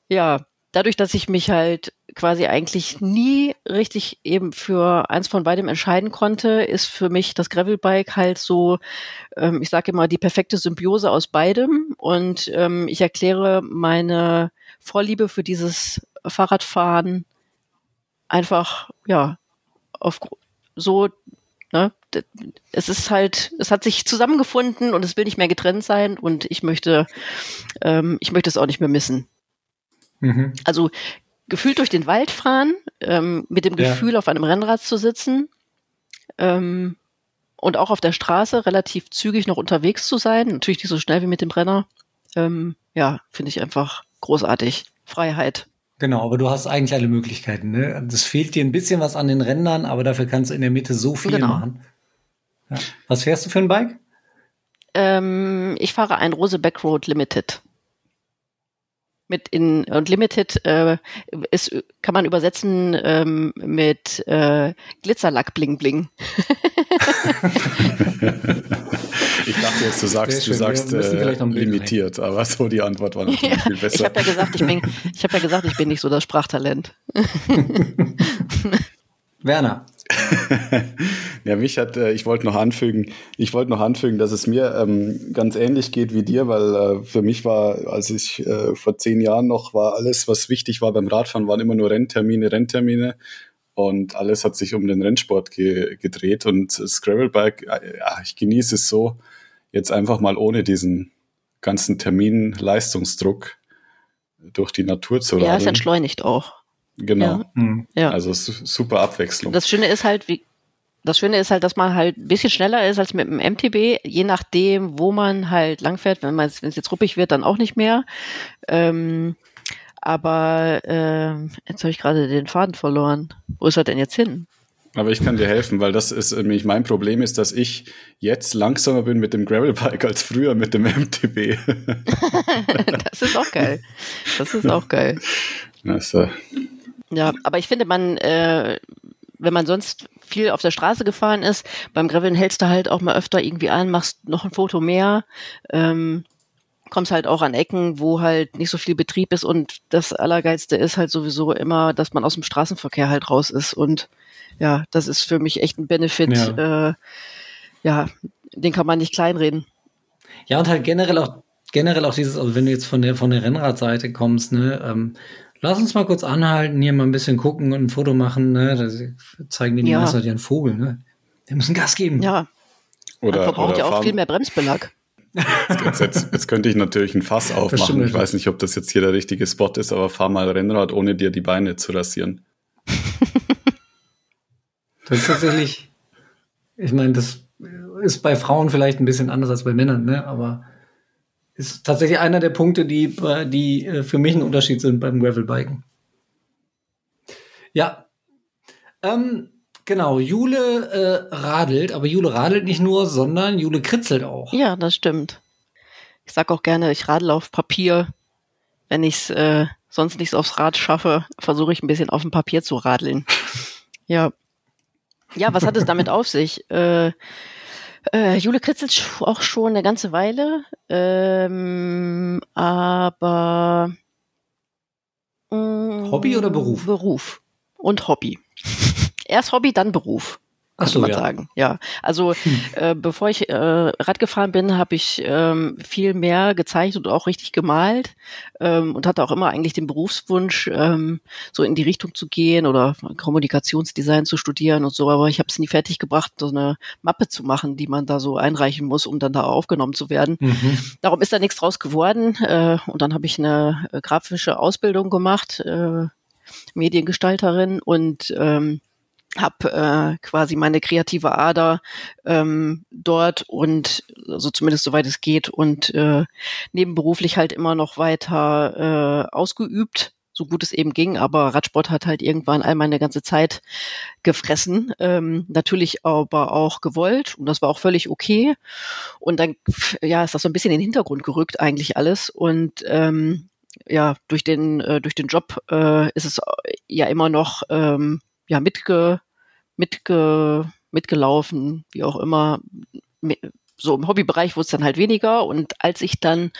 ja, dadurch, dass ich mich halt quasi eigentlich nie richtig eben für eins von beidem entscheiden konnte, ist für mich das Gravelbike halt so, ähm, ich sage immer, die perfekte Symbiose aus beidem. Und ähm, ich erkläre meine Vorliebe für dieses Fahrradfahren einfach, ja, auf so, ne, es ist halt, es hat sich zusammengefunden und es will nicht mehr getrennt sein und ich möchte, ähm, ich möchte es auch nicht mehr missen.
Mhm.
Also gefühlt durch den Wald fahren, ähm, mit dem
Ja.
Gefühl, auf einem Rennrad zu sitzen ähm, und auch auf der Straße relativ zügig noch unterwegs zu sein. Natürlich nicht so schnell wie mit dem Renner. Ähm, ja, finde ich einfach großartig. Freiheit.
Genau, aber du hast eigentlich alle Möglichkeiten. Ne? Das fehlt dir ein bisschen was an den Rändern, aber dafür kannst du in der Mitte so viel
Genau.
machen. Ja. Was fährst du für ein Bike?
Ähm, ich fahre ein Rose Backroad Limited. Mit in und Limited äh, ist, kann man übersetzen ähm, mit äh, Glitzerlack bling bling.
ich dachte jetzt, du sagst, du sagst äh, limitiert, aber so die Antwort war natürlich ja, viel besser.
Ich habe ja gesagt, ich bin, ich habe ja gesagt, ich bin nicht so das Sprachtalent.
Werner.
ja, mich hat, äh, ich wollte noch anfügen, ich wollte noch anfügen, dass es mir ähm, ganz ähnlich geht wie dir, weil äh, für mich war, als ich äh, vor zehn Jahren noch war, alles, was wichtig war beim Radfahren, waren immer nur Renntermine, Renntermine und alles hat sich um den Rennsport ge gedreht und das Gravelbike, äh, ja, ich genieße es so, jetzt einfach mal ohne diesen ganzen Termin-Leistungsdruck durch die Natur zu radeln.
Ja, es entschleunigt auch.
Genau. Ja. Mhm. ja. Also super Abwechslung.
Das Schöne ist halt, wie, das Schöne ist halt, dass man halt ein bisschen schneller ist als mit dem MTB, je nachdem, wo man halt langfährt. Wenn man, wenn es jetzt ruppig wird, dann auch nicht mehr. Ähm, aber äh, jetzt habe ich gerade den Faden verloren. Wo ist er denn jetzt hin?
Aber ich kann dir helfen, weil das ist nämlich mein Problem ist, dass ich jetzt langsamer bin mit dem Gravelbike als früher mit dem MTB.
das ist auch geil. Das ist auch geil. Also, ja, aber ich finde, man, äh, wenn man sonst viel auf der Straße gefahren ist, beim Graveln hältst du halt auch mal öfter irgendwie an, machst noch ein Foto mehr, ähm, kommst halt auch an Ecken, wo halt nicht so viel Betrieb ist und das Allergeilste ist halt sowieso immer, dass man aus dem Straßenverkehr halt raus ist und ja, das ist für mich echt ein Benefit, ja, äh, ja den kann man nicht kleinreden.
Ja, und halt generell auch generell auch dieses, also wenn du jetzt von der von der Rennradseite kommst, ne, ähm, Lass uns mal kurz anhalten, hier mal ein bisschen gucken und ein Foto machen. Ne? Das zeigen die ja. Meister dir einen Vogel. Ne? Wir müssen Gas geben.
Ja. Oder, Man verbraucht oder ja auch viel mehr Bremsbelag.
Jetzt, jetzt, jetzt, könnte ich natürlich ein Fass aufmachen. Ich weiß nicht, ob das jetzt hier der richtige Spot ist, aber fahr mal Rennrad, ohne dir die Beine zu rasieren.
das ist tatsächlich, ich meine, das ist bei Frauen vielleicht ein bisschen anders als bei Männern, ne? aber ist tatsächlich einer der Punkte, die, die äh, für mich ein Unterschied sind beim Gravelbiken. Ja. Ähm, genau, Jule äh, radelt, aber Jule radelt nicht nur, sondern Jule kritzelt auch.
Ja, das stimmt. Ich sag auch gerne, ich radel auf Papier. Wenn ich es äh, sonst nicht aufs Rad schaffe, versuche ich ein bisschen auf dem Papier zu radeln. ja. Ja, was hat es damit auf sich? Äh, äh, Jule kritzelt auch schon eine ganze Weile, ähm, aber
mh, mm, Hobby oder Beruf?
Beruf und Hobby. Erst Hobby, dann Beruf. Ach so, man ja. sagen. Ja, also hm. äh, bevor ich äh, Rad gefahren bin, habe ich ähm, viel mehr gezeichnet und auch richtig gemalt ähm, und hatte auch immer eigentlich den Berufswunsch, ähm, so in die Richtung zu gehen oder Kommunikationsdesign zu studieren und so. Aber ich habe es nie fertig gebracht, so eine Mappe zu machen, die man da so einreichen muss, um dann da aufgenommen zu werden. Mhm. Darum ist da nichts draus geworden. Äh, und dann habe ich eine äh, grafische Ausbildung gemacht, äh, Mediengestalterin und ähm, habe äh, quasi meine kreative Ader ähm, dort und so also zumindest soweit es geht und äh, nebenberuflich halt immer noch weiter äh, ausgeübt, so gut es eben ging, aber Radsport hat halt irgendwann all meine ganze Zeit gefressen, ähm, natürlich aber auch gewollt und das war auch völlig okay. Und dann ja ist das so ein bisschen in den Hintergrund gerückt eigentlich alles und ähm, ja durch den äh, durch den Job äh, ist es ja immer noch ähm, ja, mitge, mitge, mitgelaufen, wie auch immer. So im Hobbybereich wurde es dann halt weniger. Und als ich dann,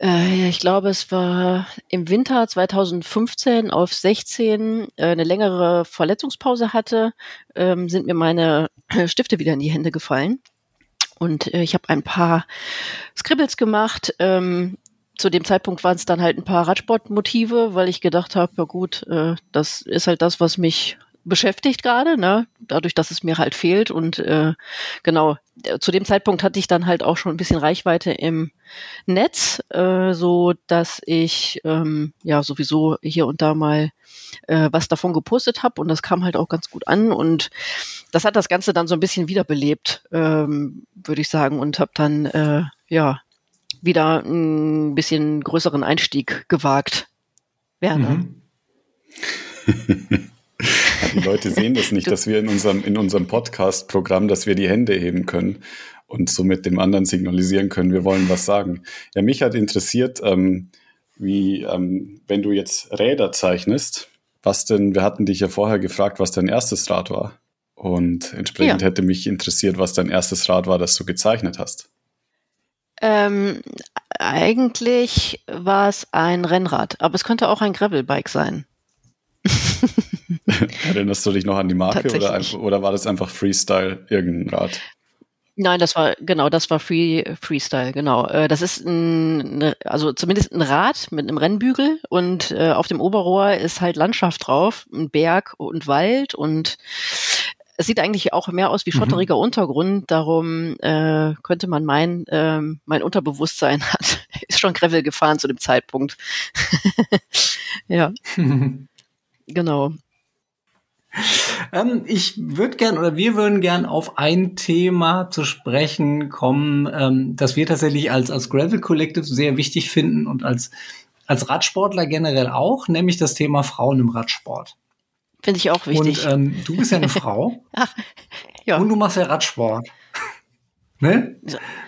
äh, ich glaube, es war im Winter 2015 auf 16 äh, eine längere Verletzungspause hatte, ähm, sind mir meine Stifte wieder in die Hände gefallen. Und äh, ich habe ein paar Scribbles gemacht. Ähm, zu dem Zeitpunkt waren es dann halt ein paar Radsportmotive, weil ich gedacht habe, ja gut, äh, das ist halt das, was mich beschäftigt gerade, ne? dadurch, dass es mir halt fehlt. Und äh, genau, äh, zu dem Zeitpunkt hatte ich dann halt auch schon ein bisschen Reichweite im Netz, äh, so dass ich ähm, ja sowieso hier und da mal äh, was davon gepostet habe und das kam halt auch ganz gut an und das hat das Ganze dann so ein bisschen wiederbelebt, ähm, würde ich sagen, und habe dann äh, ja wieder ein bisschen größeren Einstieg gewagt. Werner. Mhm.
Die Leute sehen das nicht, dass wir in unserem, in unserem Podcast-Programm, dass wir die Hände heben können und somit dem anderen signalisieren können, wir wollen was sagen. Ja, mich hat interessiert, ähm, wie ähm, wenn du jetzt Räder zeichnest, was denn, wir hatten dich ja vorher gefragt, was dein erstes Rad war. Und entsprechend ja. hätte mich interessiert, was dein erstes Rad war, das du gezeichnet hast.
Ähm, eigentlich war es ein Rennrad, aber es könnte auch ein Gravelbike sein.
Erinnerst du dich noch an die Marke oder, oder war das einfach Freestyle, irgendein Rad?
Nein, das war genau, das war Free Freestyle, genau. Äh, das ist ein, also zumindest ein Rad mit einem Rennbügel und äh, auf dem Oberrohr ist halt Landschaft drauf, ein Berg und Wald und es sieht eigentlich auch mehr aus wie mhm. schotteriger mhm. Untergrund, darum äh, könnte man meinen, äh, mein Unterbewusstsein hat, ist schon Gravel gefahren zu dem Zeitpunkt. ja. genau.
Ähm, ich würde gern oder wir würden gern auf ein Thema zu sprechen kommen, ähm, das wir tatsächlich als, als Gravel Collective sehr wichtig finden und als, als Radsportler generell auch, nämlich das Thema Frauen im Radsport.
Finde ich auch wichtig.
Und ähm, du bist ja eine Frau.
Ach, ja.
Und du machst ja Radsport. ne?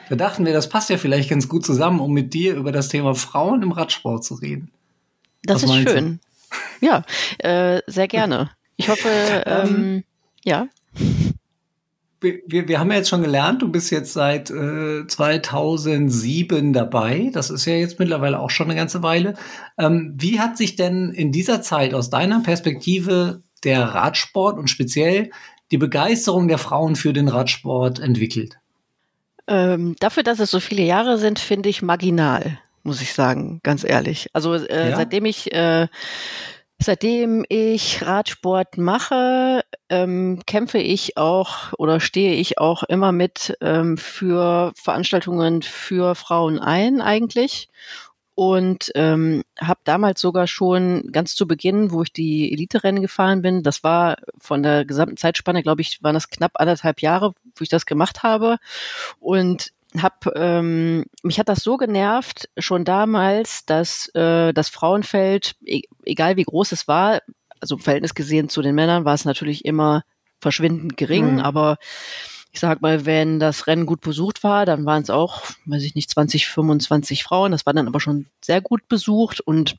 Da dachten wir, das passt ja vielleicht ganz gut zusammen, um mit dir über das Thema Frauen im Radsport zu reden.
Das Was ist schön. Du? Ja, äh, sehr gerne. Ich hoffe, ähm, ähm, ja.
Wir, wir haben ja jetzt schon gelernt, du bist jetzt seit äh, 2007 dabei. Das ist ja jetzt mittlerweile auch schon eine ganze Weile. Ähm, wie hat sich denn in dieser Zeit aus deiner Perspektive der Radsport und speziell die Begeisterung der Frauen für den Radsport entwickelt?
Ähm, dafür, dass es so viele Jahre sind, finde ich marginal, muss ich sagen, ganz ehrlich. Also äh, ja? seitdem ich äh, Seitdem ich Radsport mache, ähm, kämpfe ich auch oder stehe ich auch immer mit ähm, für Veranstaltungen für Frauen ein eigentlich. Und ähm, habe damals sogar schon ganz zu Beginn, wo ich die Elite-Rennen gefahren bin, das war von der gesamten Zeitspanne, glaube ich, waren das knapp anderthalb Jahre, wo ich das gemacht habe. Und hab, ähm, mich hat das so genervt schon damals, dass äh, das Frauenfeld, e egal wie groß es war, also im Verhältnis gesehen zu den Männern, war es natürlich immer verschwindend gering, mhm. aber ich sag mal, wenn das Rennen gut besucht war, dann waren es auch, weiß ich nicht, 20, 25 Frauen. Das war dann aber schon sehr gut besucht und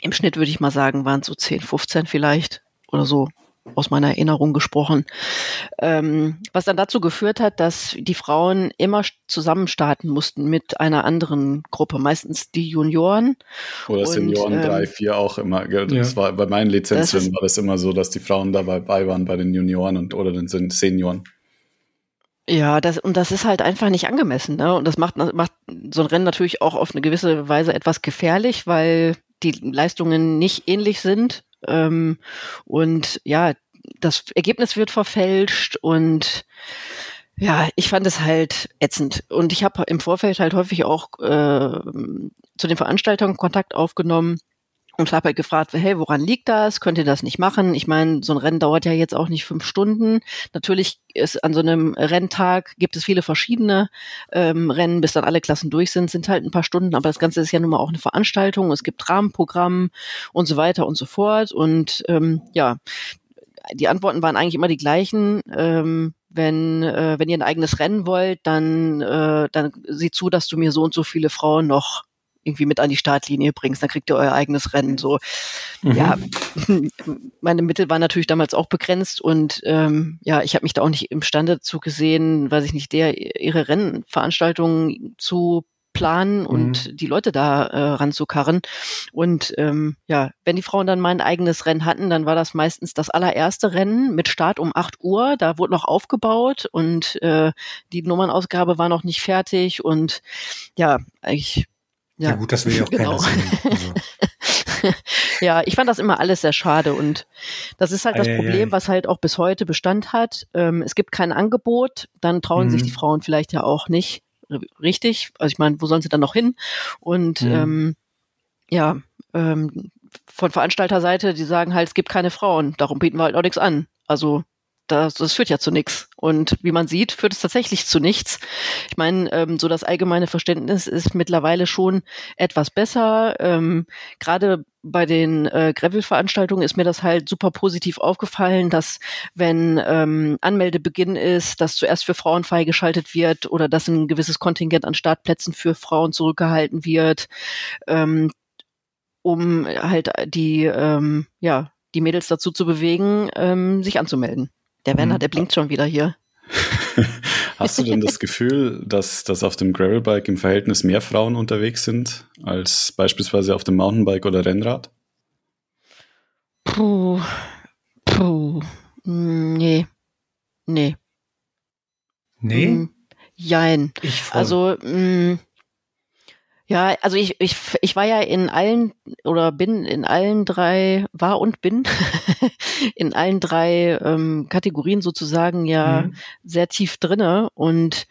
im Schnitt würde ich mal sagen, waren es so 10, 15 vielleicht oder so aus meiner Erinnerung gesprochen, ähm, was dann dazu geführt hat, dass die Frauen immer zusammen starten mussten mit einer anderen Gruppe, meistens die Junioren.
Oder Senioren ähm, drei, vier auch immer. Das ja. war bei meinen Lizenzen war das immer so, dass die Frauen dabei waren bei den Junioren und oder den Senioren.
Ja, das, und das ist halt einfach nicht angemessen, ne? Und das macht, macht so ein Rennen natürlich auch auf eine gewisse Weise etwas gefährlich, weil die Leistungen nicht ähnlich sind ähm, und ja, das Ergebnis wird verfälscht und ja, ich fand es halt ätzend. Und ich habe im Vorfeld halt häufig auch äh, zu den Veranstaltungen Kontakt aufgenommen und habe halt gefragt, hey, woran liegt das? Könnt ihr das nicht machen? Ich meine, so ein Rennen dauert ja jetzt auch nicht fünf Stunden. Natürlich ist an so einem Renntag gibt es viele verschiedene ähm, Rennen, bis dann alle Klassen durch sind, sind halt ein paar Stunden, aber das Ganze ist ja nun mal auch eine Veranstaltung. Es gibt Rahmenprogramm und so weiter und so fort. Und ähm, ja, die Antworten waren eigentlich immer die gleichen. Ähm, wenn, äh, wenn ihr ein eigenes Rennen wollt, dann, äh, dann sieh zu, dass du mir so und so viele Frauen noch irgendwie mit an die Startlinie bringst, dann kriegt ihr euer eigenes Rennen. So, mhm. ja, meine Mittel waren natürlich damals auch begrenzt und ähm, ja, ich habe mich da auch nicht imstande zu gesehen, weiß ich nicht, der ihre Rennveranstaltungen zu planen mhm. und die Leute da äh, ranzukarren. Und ähm, ja, wenn die Frauen dann mal ein eigenes Rennen hatten, dann war das meistens das allererste Rennen mit Start um 8 Uhr. Da wurde noch aufgebaut und äh, die Nummernausgabe war noch nicht fertig. Und ja, ich
ja, ja gut, das will ja auch genau. keiner sehen. Also.
ja, ich fand das immer alles sehr schade und das ist halt das ei, Problem, was halt auch bis heute Bestand hat. Ähm, es gibt kein Angebot, dann trauen mhm. sich die Frauen vielleicht ja auch nicht richtig. Also ich meine, wo sollen sie dann noch hin? Und mhm. ähm, ja, ähm, von Veranstalterseite, die sagen halt, es gibt keine Frauen, darum bieten wir halt auch nichts an. Also das, das führt ja zu nichts. Und wie man sieht, führt es tatsächlich zu nichts. Ich meine, ähm, so das allgemeine Verständnis ist mittlerweile schon etwas besser. Ähm, Gerade bei den äh, Gravel-Veranstaltungen ist mir das halt super positiv aufgefallen, dass wenn ähm, Anmeldebeginn ist, dass zuerst für Frauen freigeschaltet wird oder dass ein gewisses Kontingent an Startplätzen für Frauen zurückgehalten wird. Ähm, um halt die, ähm, ja, die Mädels dazu zu bewegen, ähm, sich anzumelden. Der Werner, mhm. der blinkt schon wieder hier.
Hast du denn das Gefühl, dass, dass auf dem Gravelbike im Verhältnis mehr Frauen unterwegs sind als beispielsweise auf dem Mountainbike oder Rennrad?
Puh, puh, nee, nee.
Nee? Hm,
jein. Also, mh, mm, ja, also ich, ich, ich war ja in allen oder bin in allen drei, war und bin in allen drei ähm, Kategorien sozusagen ja mhm. sehr tief drinne. Und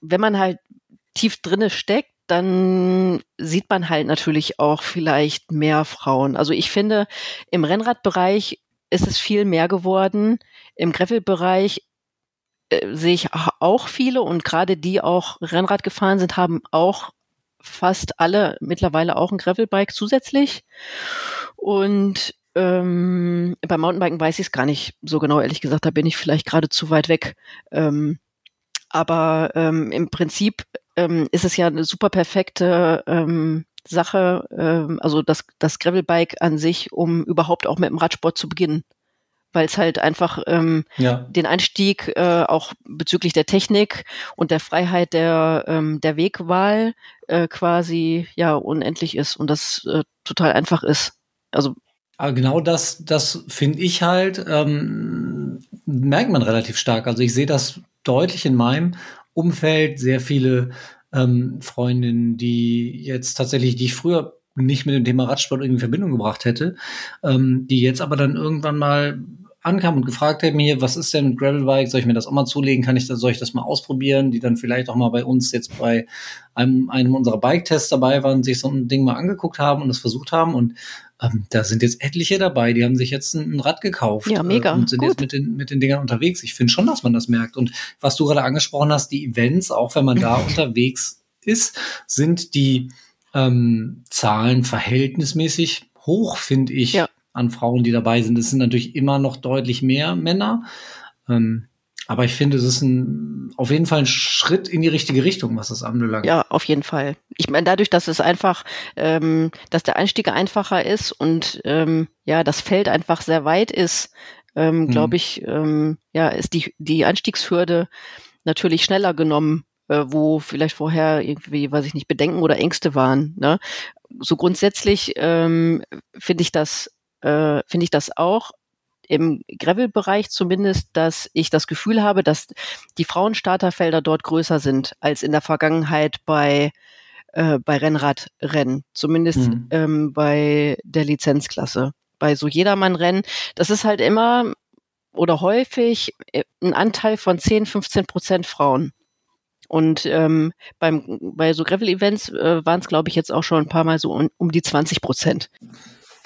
wenn man halt tief drinne steckt, dann sieht man halt natürlich auch vielleicht mehr Frauen. Also ich finde, im Rennradbereich ist es viel mehr geworden. Im Gravel-Bereich äh, sehe ich auch viele und gerade die auch Rennrad gefahren sind, haben auch fast alle mittlerweile auch ein Gravelbike zusätzlich. Und ähm, beim Mountainbiken weiß ich es gar nicht so genau, ehrlich gesagt, da bin ich vielleicht gerade zu weit weg. Ähm, aber ähm, im Prinzip ähm, ist es ja eine super perfekte ähm, Sache, ähm, also das, das Gravelbike an sich, um überhaupt auch mit dem Radsport zu beginnen weil es halt einfach ähm, ja. den Einstieg äh, auch bezüglich der Technik und der Freiheit der, ähm, der Wegwahl äh, quasi ja unendlich ist und das äh, total einfach ist. Also
aber genau das, das finde ich halt, ähm, merkt man relativ stark. Also ich sehe das deutlich in meinem Umfeld, sehr viele ähm, Freundinnen, die jetzt tatsächlich, die ich früher nicht mit dem Thema Radsport irgendwie in Verbindung gebracht hätte, ähm, die jetzt aber dann irgendwann mal ankam und gefragt haben hier, was ist denn mit Gravelbike? Soll ich mir das auch mal zulegen? Kann ich das, soll ich das mal ausprobieren? Die dann vielleicht auch mal bei uns jetzt bei einem, einem unserer Bike-Tests dabei waren, sich so ein Ding mal angeguckt haben und es versucht haben und ähm, da sind jetzt etliche dabei, die haben sich jetzt ein, ein Rad gekauft
ja, mega.
Äh, und sind Gut. jetzt mit den, mit den Dingern unterwegs. Ich finde schon, dass man das merkt. Und was du gerade angesprochen hast, die Events, auch wenn man da unterwegs ist, sind die ähm, Zahlen verhältnismäßig hoch, finde ich. Ja an Frauen, die dabei sind. Es sind natürlich immer noch deutlich mehr Männer. Ähm, aber ich finde, es ist ein, auf jeden Fall ein Schritt in die richtige Richtung, was das anbelangt.
Ja, auf jeden Fall. Ich meine, dadurch, dass es einfach, ähm, dass der Einstieg einfacher ist und ähm, ja, das Feld einfach sehr weit ist, ähm, mhm. glaube ich, ähm, ja, ist die, die Einstiegshürde natürlich schneller genommen, äh, wo vielleicht vorher irgendwie, weiß ich nicht, Bedenken oder Ängste waren. Ne? So grundsätzlich ähm, finde ich das äh, finde ich das auch im Gravel-Bereich zumindest, dass ich das Gefühl habe, dass die Frauenstarterfelder dort größer sind als in der Vergangenheit bei äh, bei Rennradrennen, zumindest mhm. ähm, bei der Lizenzklasse. Bei so Jedermann-Rennen, das ist halt immer oder häufig äh, ein Anteil von 10, 15 Prozent Frauen. Und ähm, beim, bei so Gravel-Events äh, waren es, glaube ich, jetzt auch schon ein paar Mal so um, um die 20 Prozent.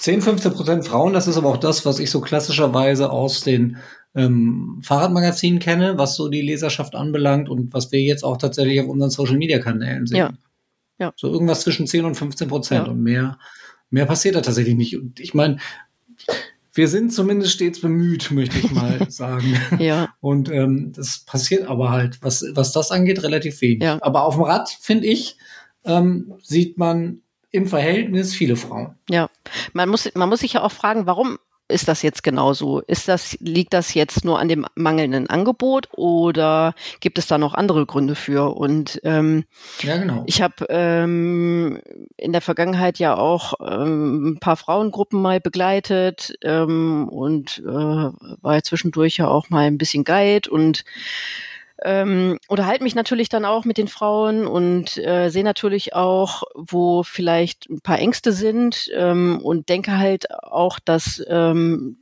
10, 15 Prozent Frauen, das ist aber auch das, was ich so klassischerweise aus den ähm, Fahrradmagazinen kenne, was so die Leserschaft anbelangt und was wir jetzt auch tatsächlich auf unseren Social Media Kanälen sehen. Ja. ja. So irgendwas zwischen 10 und 15 Prozent ja. und mehr, mehr passiert da tatsächlich nicht. Und ich meine, wir sind zumindest stets bemüht, möchte ich mal sagen.
ja.
Und ähm, das passiert aber halt, was, was das angeht, relativ wenig. Ja. Aber auf dem Rad, finde ich, ähm, sieht man im Verhältnis viele Frauen.
Ja, man muss, man muss sich ja auch fragen, warum ist das jetzt genauso? Ist das, liegt das jetzt nur an dem mangelnden Angebot oder gibt es da noch andere Gründe für? Und ähm, ja, genau. ich habe ähm, in der Vergangenheit ja auch ähm, ein paar Frauengruppen mal begleitet ähm, und äh, war ja zwischendurch ja auch mal ein bisschen Guide und ähm, unterhalte mich natürlich dann auch mit den Frauen und äh, sehe natürlich auch, wo vielleicht ein paar Ängste sind ähm, und denke halt auch, dass ähm,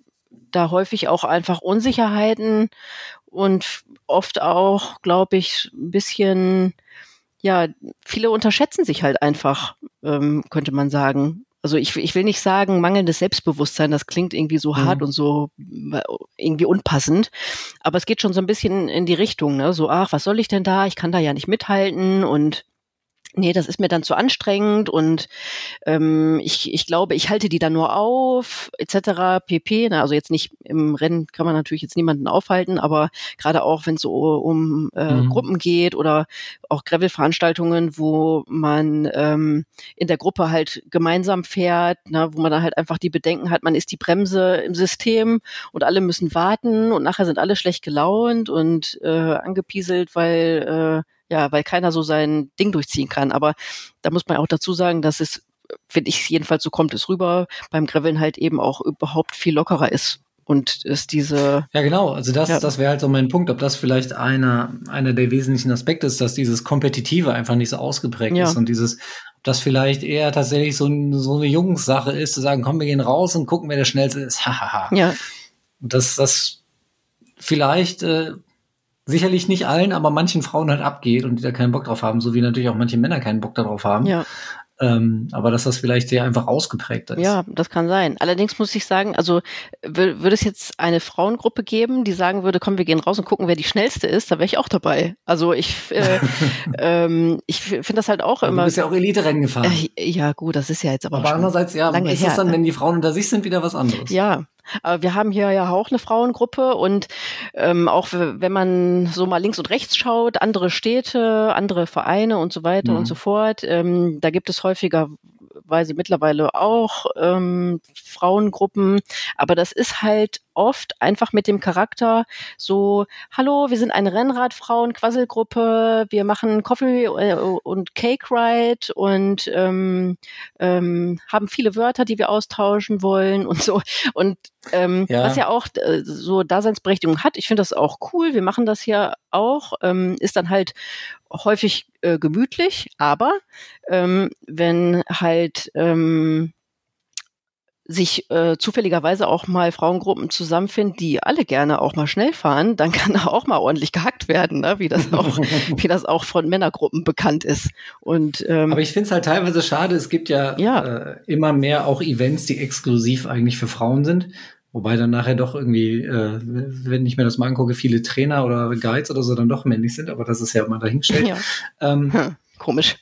da häufig auch einfach Unsicherheiten und oft auch, glaube ich, ein bisschen, ja, viele unterschätzen sich halt einfach, ähm, könnte man sagen also ich, ich will nicht sagen mangelndes Selbstbewusstsein, das klingt irgendwie so mhm. hart und so äh, irgendwie unpassend, aber es geht schon so ein bisschen in die Richtung, ne? so ach, was soll ich denn da, ich kann da ja nicht mithalten und nee, das ist mir dann zu anstrengend und ähm, ich, ich glaube, ich halte die dann nur auf, etc. pp. Na, also jetzt nicht im Rennen kann man natürlich jetzt niemanden aufhalten, aber gerade auch, wenn es so um äh, mhm. Gruppen geht oder auch Gravel-Veranstaltungen, wo man ähm, in der Gruppe halt gemeinsam fährt, na, wo man dann halt einfach die Bedenken hat, man ist die Bremse im System und alle müssen warten und nachher sind alle schlecht gelaunt und äh, angepieselt, weil äh, ja, weil keiner so sein Ding durchziehen kann. Aber da muss man auch dazu sagen, dass es, finde ich jedenfalls, so kommt es rüber, beim Graveln halt eben auch überhaupt viel lockerer ist. Und ist diese.
Ja, genau. Also das, ja. das wäre halt so mein Punkt, ob das vielleicht einer, einer der wesentlichen Aspekte ist, dass dieses Kompetitive einfach nicht so ausgeprägt ja. ist und dieses, ob das vielleicht eher tatsächlich so, so eine Jungssache ist, zu sagen, komm, wir gehen raus und gucken, wer der Schnellste ist. Hahaha. ja. Und das, das vielleicht äh, sicherlich nicht allen, aber manchen Frauen halt abgeht und die da keinen Bock drauf haben, so wie natürlich auch manche Männer keinen Bock darauf haben. Ja. Ähm, aber dass das vielleicht sehr einfach ausgeprägt ist.
Ja, das kann sein. Allerdings muss ich sagen, also würde es jetzt eine Frauengruppe geben, die sagen würde, komm, wir gehen raus und gucken, wer die schnellste ist, da wäre ich auch dabei. Also ich, äh, ähm, ich finde das halt auch aber immer.
Du bist ja auch Elite-Rennen gefahren.
Äh, ja, gut, das ist ja jetzt aber.
Aber andererseits, ja, ist her, das dann, ne? wenn die Frauen unter sich sind, wieder was anderes.
Ja, aber wir haben hier ja auch eine Frauengruppe und ähm, auch wenn man so mal links und rechts schaut, andere Städte, andere Vereine und so weiter mhm. und so fort, ähm, da gibt es häufiger Weise mittlerweile auch ähm, Frauengruppen, aber das ist halt oft einfach mit dem Charakter so, hallo, wir sind eine Rennradfrauen-Quasselgruppe, wir machen Coffee äh, und Cake Ride und ähm, ähm, haben viele Wörter, die wir austauschen wollen und so. Und ähm, ja. was ja auch äh, so Daseinsberechtigung hat, ich finde das auch cool, wir machen das hier auch, ähm, ist dann halt häufig äh, gemütlich, aber ähm, wenn halt ähm, sich äh, zufälligerweise auch mal Frauengruppen zusammenfinden, die alle gerne auch mal schnell fahren, dann kann da auch mal ordentlich gehackt werden, ne? wie das auch, wie das auch von Männergruppen bekannt ist. Und ähm,
aber ich finde es halt teilweise schade. Es gibt ja, ja. Äh, immer mehr auch Events, die exklusiv eigentlich für Frauen sind. Wobei dann nachher doch irgendwie, äh, wenn ich mir das mal angucke, viele Trainer oder Guides oder so dann doch männlich sind, aber das ist ja mal dahingestellt. Ja.
Ähm, hm, komisch.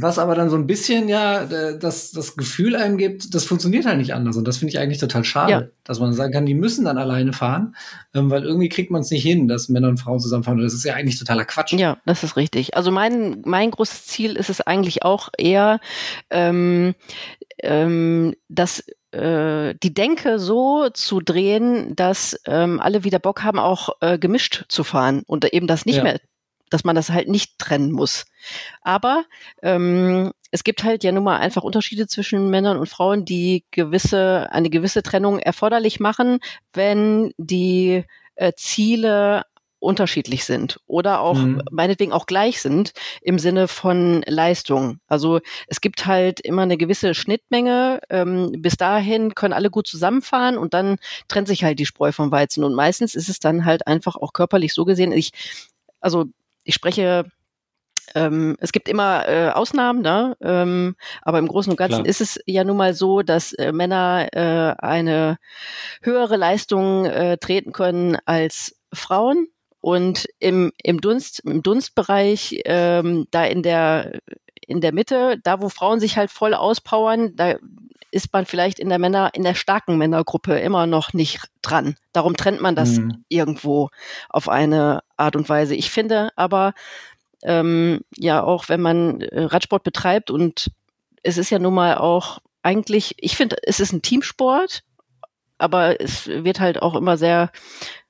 Was aber dann so ein bisschen ja das, das Gefühl einem gibt, das funktioniert halt nicht anders. Und das finde ich eigentlich total schade, ja. dass man sagen kann, die müssen dann alleine fahren, ähm, weil irgendwie kriegt man es nicht hin, dass Männer und Frauen zusammenfahren. Und das ist ja eigentlich totaler Quatsch.
Ja, das ist richtig. Also mein, mein großes Ziel ist es eigentlich auch eher, ähm, ähm, dass äh, die Denke so zu drehen, dass ähm, alle wieder Bock haben, auch äh, gemischt zu fahren und eben das nicht ja. mehr dass man das halt nicht trennen muss. Aber ähm, es gibt halt ja nun mal einfach Unterschiede zwischen Männern und Frauen, die gewisse, eine gewisse Trennung erforderlich machen, wenn die äh, Ziele unterschiedlich sind oder auch mhm. meinetwegen auch gleich sind im Sinne von Leistung. Also es gibt halt immer eine gewisse Schnittmenge. Ähm, bis dahin können alle gut zusammenfahren und dann trennt sich halt die Spreu vom Weizen. Und meistens ist es dann halt einfach auch körperlich so gesehen. Ich, also ich spreche ähm, es gibt immer äh, Ausnahmen, ne? ähm, aber im Großen und Ganzen Klar. ist es ja nun mal so, dass äh, Männer äh, eine höhere Leistung äh, treten können als Frauen. Und im, im Dunst, im Dunstbereich, ähm, da in der in der Mitte, da wo Frauen sich halt voll auspowern, da ist man vielleicht in der Männer, in der starken Männergruppe immer noch nicht dran. Darum trennt man das mhm. irgendwo auf eine Art und Weise. Ich finde aber, ähm, ja, auch wenn man äh, Radsport betreibt und es ist ja nun mal auch eigentlich, ich finde, es ist ein Teamsport, aber es wird halt auch immer sehr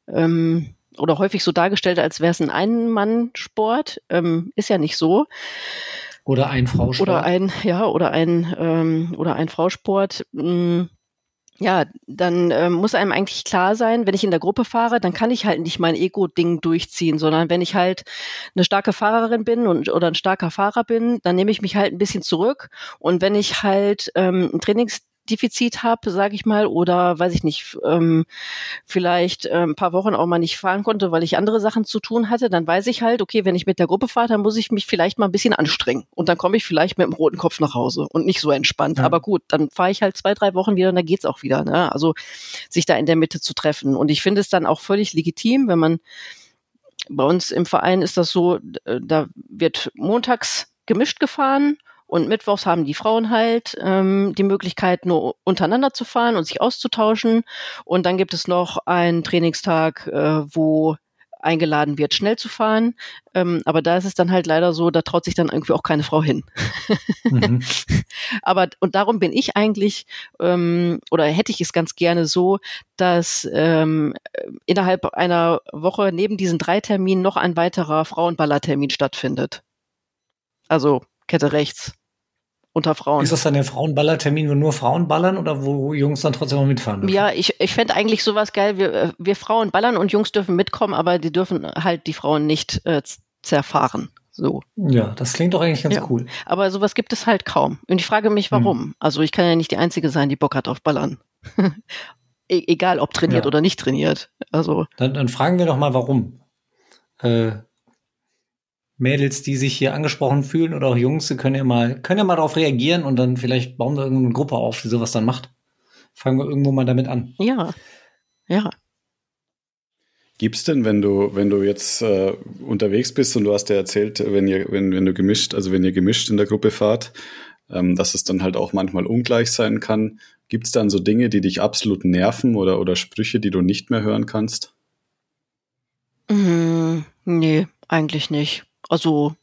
ähm, oder häufig so dargestellt, als wäre es ein Ein-Mann-Sport. Ähm, ist ja nicht so.
Oder ein Frausport.
Oder ein, ja, oder ein, ähm, oder ein Frausport. Mm, ja, dann ähm, muss einem eigentlich klar sein, wenn ich in der Gruppe fahre, dann kann ich halt nicht mein Ego-Ding durchziehen, sondern wenn ich halt eine starke Fahrerin bin und, oder ein starker Fahrer bin, dann nehme ich mich halt ein bisschen zurück. Und wenn ich halt ähm, ein Trainings Defizit habe, sage ich mal, oder weiß ich nicht, ähm, vielleicht äh, ein paar Wochen auch mal nicht fahren konnte, weil ich andere Sachen zu tun hatte, dann weiß ich halt, okay, wenn ich mit der Gruppe fahre, dann muss ich mich vielleicht mal ein bisschen anstrengen und dann komme ich vielleicht mit dem roten Kopf nach Hause und nicht so entspannt. Ja. Aber gut, dann fahre ich halt zwei, drei Wochen wieder und dann geht's auch wieder. Ne? Also sich da in der Mitte zu treffen. Und ich finde es dann auch völlig legitim, wenn man bei uns im Verein ist das so, da wird montags gemischt gefahren und mittwochs haben die Frauen halt ähm, die Möglichkeit, nur untereinander zu fahren und sich auszutauschen. Und dann gibt es noch einen Trainingstag, äh, wo eingeladen wird, schnell zu fahren. Ähm, aber da ist es dann halt leider so, da traut sich dann irgendwie auch keine Frau hin. Mhm. aber und darum bin ich eigentlich ähm, oder hätte ich es ganz gerne so, dass ähm, innerhalb einer Woche neben diesen drei Terminen noch ein weiterer Frauenballertermin stattfindet. Also Kette rechts unter Frauen.
Ist das dann der Frauenballertermin, wo nur Frauen ballern oder wo Jungs dann trotzdem auch mitfahren
dürfen? Ja, ich, ich fände eigentlich sowas geil. Wir, äh, wir Frauen ballern und Jungs dürfen mitkommen, aber die dürfen halt die Frauen nicht äh, zerfahren. So.
Ja, das klingt doch eigentlich ganz ja. cool.
Aber sowas gibt es halt kaum. Und ich frage mich, warum. Hm. Also ich kann ja nicht die Einzige sein, die Bock hat auf Ballern. e egal, ob trainiert ja. oder nicht trainiert. Also.
Dann, dann fragen wir doch mal, warum. Äh, Mädels, die sich hier angesprochen fühlen oder auch Jungs, sie können ja mal, können ja mal darauf reagieren und dann vielleicht bauen wir irgendeine Gruppe auf, die sowas dann macht. Fangen wir irgendwo mal damit an.
Ja. Ja.
Gibt's denn, wenn du, wenn du jetzt äh, unterwegs bist und du hast ja erzählt, wenn ihr, wenn, wenn du gemischt, also wenn ihr gemischt in der Gruppe fahrt, ähm, dass es dann halt auch manchmal ungleich sein kann. Gibt's dann so Dinge, die dich absolut nerven oder, oder Sprüche, die du nicht mehr hören kannst?
Mm, nee, eigentlich nicht. Also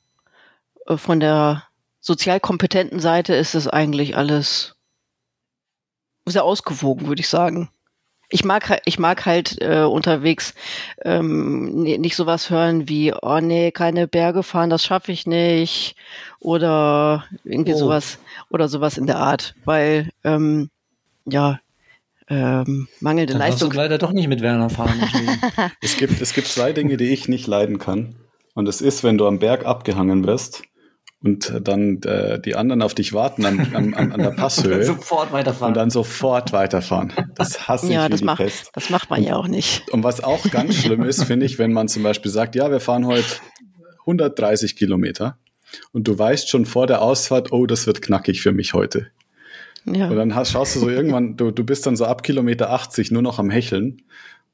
äh, von der sozial kompetenten Seite ist es eigentlich alles sehr ausgewogen, würde ich sagen. Ich mag, ich mag halt äh, unterwegs ähm, nicht sowas hören wie, oh nee, keine Berge fahren, das schaffe ich nicht. Oder irgendwie oh. sowas oder sowas in der Art. Weil, ähm, ja, ähm, mangelnde Dann Leistung.
Du leider doch nicht mit Werner fahren.
es, gibt, es gibt zwei Dinge, die ich nicht leiden kann. Und es ist, wenn du am Berg abgehangen wirst und dann äh, die anderen auf dich warten am, am, am, an der Passhöhe.
sofort weiterfahren.
Und dann sofort weiterfahren. Das hasse ich
ja,
wie
das
die
macht,
Pest.
Das macht man ja auch nicht.
Und was auch ganz schlimm ist, finde ich, wenn man zum Beispiel sagt, ja, wir fahren heute 130 Kilometer und du weißt schon vor der Ausfahrt, oh, das wird knackig für mich heute. Ja. Und dann hast, schaust du so irgendwann, du, du bist dann so ab Kilometer 80 nur noch am Hecheln